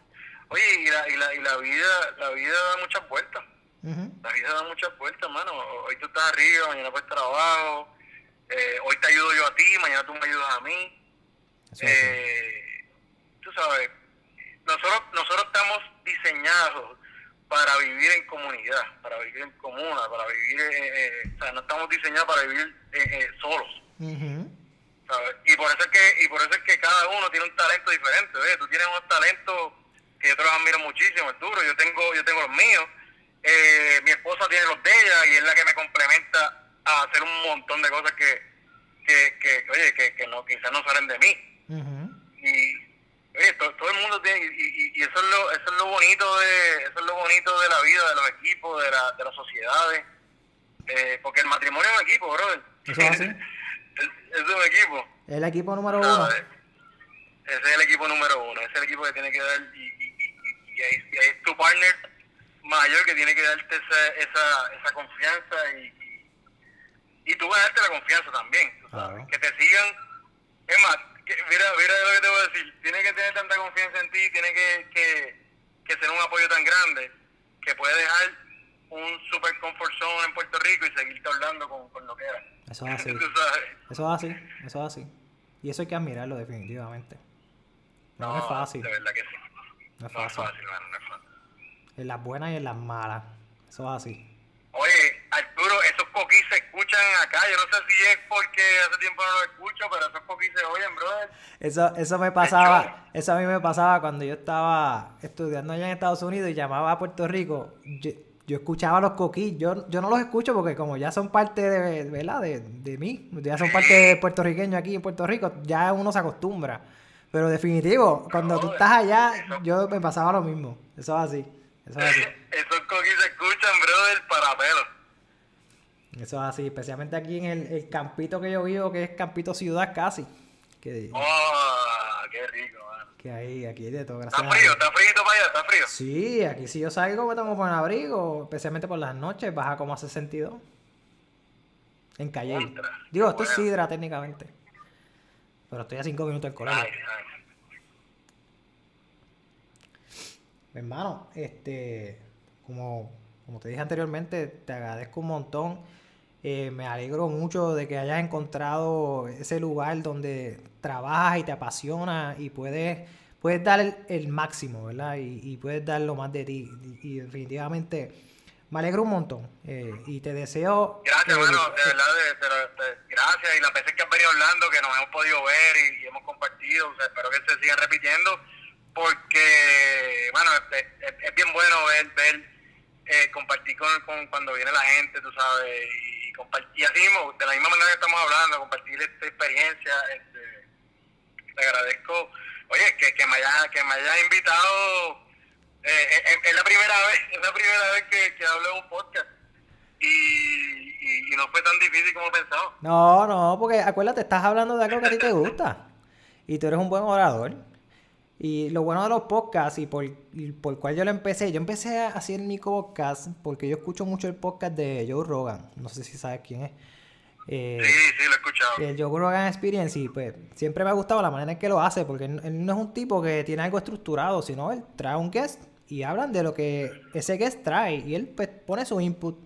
Oye, y la, y la, y la vida, la vida da muchas vueltas. La vida da muchas vueltas, mano. Hoy tú estás arriba, mañana puedes estar abajo. Eh, hoy te ayudo yo a ti, mañana tú me ayudas a mí. Eh, tú sabes, nosotros, nosotros estamos diseñados para vivir en comunidad, para vivir en comuna, para vivir, eh, eh, o sea, no estamos diseñados para vivir eh, solos. Y por eso es que y por eso es que cada uno tiene un talento diferente, ¿ves? Tú tienes unos talentos que yo te los admiro muchísimo, es duro, yo tengo yo tengo los míos, mi esposa tiene los de ella y es la que me complementa a hacer un montón de cosas que, que, que oye, que, que no quizás no salen de mí. Y Oye, todo, el mundo tiene, y, y, eso, es lo, eso es lo bonito de eso es lo bonito de la vida, de los equipos, de, la, de las sociedades, eh, porque el matrimonio es un equipo, brother. ¿Eso es así? *laughs* es, un equipo. El equipo número uno. Ese es el equipo número uno, ese es el equipo que tiene que dar, y, y, y, ahí, es tu partner mayor que tiene que darte esa, esa, esa confianza y, y, tú vas a darte la confianza también, que te sigan, es más, mira, mira lo que te voy a decir. Tiene que tener tanta confianza en ti, tiene que, que, que ser un apoyo tan grande que puede dejar un super comfort zone en Puerto Rico y seguirte hablando con, con lo que era. Eso es *laughs* así. eso es así, eso es así. Y eso hay que admirarlo definitivamente. No, es fácil. De verdad que sí. No es fácil. No es fácil, no es fácil. En las buenas y en las malas. Eso es así. Oye, Arturo, esos coquis se escuchan acá. Yo no sé si es porque hace tiempo no lo escucho, pero esos coquis se oyen, brother. Eso, eso me pasaba, eso a mí me pasaba cuando yo estaba estudiando allá en Estados Unidos y llamaba a Puerto Rico. Yo, escuchaba los coquis. Yo, yo no los escucho porque como ya son parte de, ¿verdad? de, de mí, ya son parte de puertorriqueños aquí en Puerto Rico, ya uno se acostumbra. Pero definitivo, cuando tú estás allá, yo me pasaba lo mismo. Eso es así. Eso es así. *laughs* Esos coquis se escuchan, brother, para pelo. Eso es así, especialmente aquí en el, campito que yo vivo, que es campito ciudad casi. Que, ¡Oh! ¡Qué rico, man! Que ahí, aquí hay de todo. ¿Está frío? ¿Está frío para allá? ¿Está frío? Sí, aquí si yo salgo me tengo que poner abrigo, especialmente por las noches, baja como a 62. En calle. Digo, esto es sidra técnicamente. Pero estoy a 5 minutos en colegio. Hermano, este, como, como te dije anteriormente, te agradezco un montón eh, me alegro mucho de que hayas encontrado ese lugar donde trabajas y te apasiona y puedes, puedes dar el, máximo, ¿verdad? Y, puedes dar lo más de ti. Y, definitivamente me alegro un montón. Eh, y te deseo... Gracias, hermano, de verdad, gracias. Y las veces que has venido hablando, que nos hemos podido ver y, hemos compartido, espero que se sigan repitiendo, porque, bueno, es, bien bueno ver, ver eh, compartir con, con, cuando viene la gente, tú sabes, y compartir, así mismo, de la misma manera que estamos hablando, compartir esta experiencia, este, te agradezco, oye, que, me haya, que me haya invitado, eh, eh, eh, es, la primera vez, *laughs* es la primera vez que, que hablo en un podcast. Y, y, y, no fue tan difícil como pensaba. No, no, porque acuérdate, estás hablando de algo que a ti te gusta. Y tú eres un buen orador. Y lo bueno de los podcasts y por, por el cual yo lo empecé, yo empecé a hacer mi podcast porque yo escucho mucho el podcast de Joe Rogan, no sé si sabes quién es. Eh, sí, sí, lo he escuchado. El Joe Rogan Experience y pues siempre me ha gustado la manera en que lo hace porque él no es un tipo que tiene algo estructurado, sino él trae un guest y hablan de lo que ese guest trae y él pues pone su input.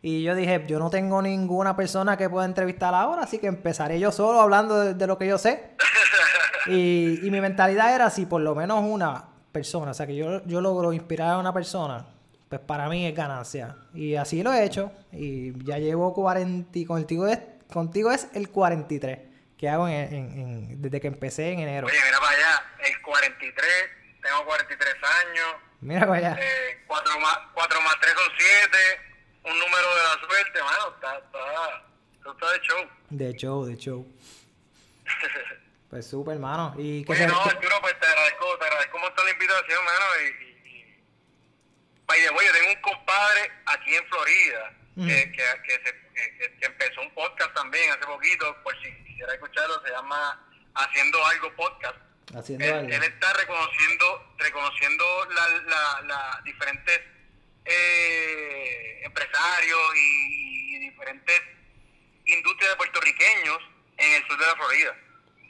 Y yo dije, yo no tengo ninguna persona que pueda entrevistar ahora, así que empezaré yo solo hablando de lo que yo sé. *laughs* Y, y mi mentalidad era si por lo menos una persona, o sea, que yo, yo logro inspirar a una persona, pues para mí es ganancia. Y así lo he hecho. Y ya llevo 40, contigo es, contigo es el 43 que hago en, en, desde que empecé en enero. Oye, mira para allá, el 43, tengo 43 años. Mira para allá. 4 eh, más, 4 más 3 son 7, un número de la suerte, mano, está, está, está de show. De show, de show. *laughs* Pues súper, hermano. Y que no, Arturo, pues te agradezco, te agradezco mucho la invitación, hermano. Y, y, by the way, yo tengo un compadre aquí en Florida que, que, que, se, que, empezó un podcast también hace poquito, por si quisiera escucharlo, se llama Haciendo Algo Podcast. Haciendo él, algo. él está reconociendo, reconociendo las la, la, diferentes eh, empresarios y, y diferentes industrias de puertorriqueños en el sur de la Florida.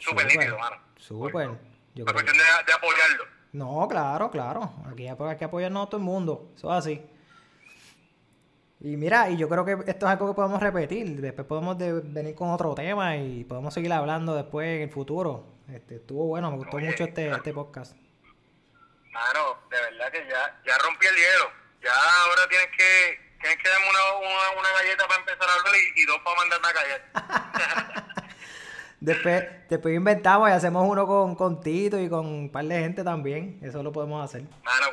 Súper nítido, mano. Súper. Yo creo. cuestión de, de, apoyarlo. No, claro, claro. Aquí hay que apoyarnos a todo el mundo. Eso es así. Y mira, y yo creo que esto es algo que podemos repetir. Después podemos de, venir con otro tema y podemos seguir hablando después en el futuro. Este, estuvo bueno, me gustó Oye, mucho este, claro. este podcast. Mano, de verdad que ya, ya rompí el hielo. Ya ahora tienes que, tienes que darme una, una, una galleta para empezar a hablar y, y dos para mandarme a callar. *laughs* después, después inventamos y hacemos uno con, con Tito y con un par de gente también. Eso lo podemos hacer. Mano,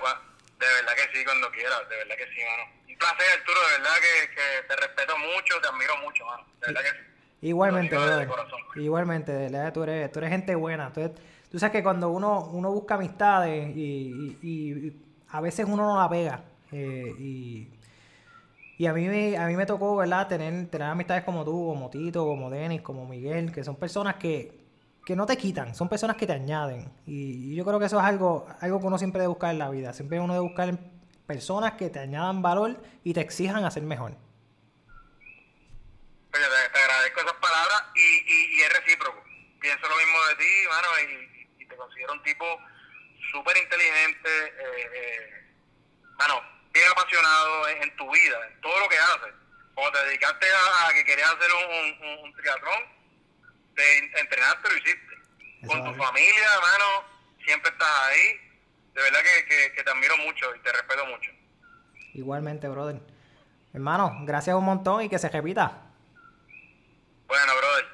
de verdad que sí, cuando quieras. De verdad que sí, mano. Un placer, Arturo. De verdad que, que te respeto mucho, te admiro mucho, mano. De verdad que sí. Igualmente, brother. Igualmente, de verdad, tú eres, tú eres gente buena. Tú, eres- tú sabes que cuando uno, uno busca amistades y, y- y a veces uno no la pega. eh, y, y a mí, me, a mí me tocó, ¿verdad? Tener, tener amistades como tú, como Tito, como Denis, como Miguel, que son personas que, que no te quitan, son personas que te añaden. Y, yo creo que eso es algo, algo que uno siempre debe buscar en la vida. Siempre uno debe buscar personas que te añadan valor y te exijan a ser mejor. Te, agradezco esas palabras y, y, es recíproco. Pienso lo mismo de ti, mano, y te considero un tipo súper inteligente, eh, eh, mano, bien apasionado en, en tu vida, en todo lo que haces. Cuando te dedicaste a, a que querías hacer un, un, un triatlón, te en- entrenaste, lo hiciste. Eso Con tu familia, mano, siempre estás ahí. De verdad que, que, que te admiro mucho y te respeto mucho. Igualmente, brother. Hermano, gracias un montón y que se repita. Bueno, brother,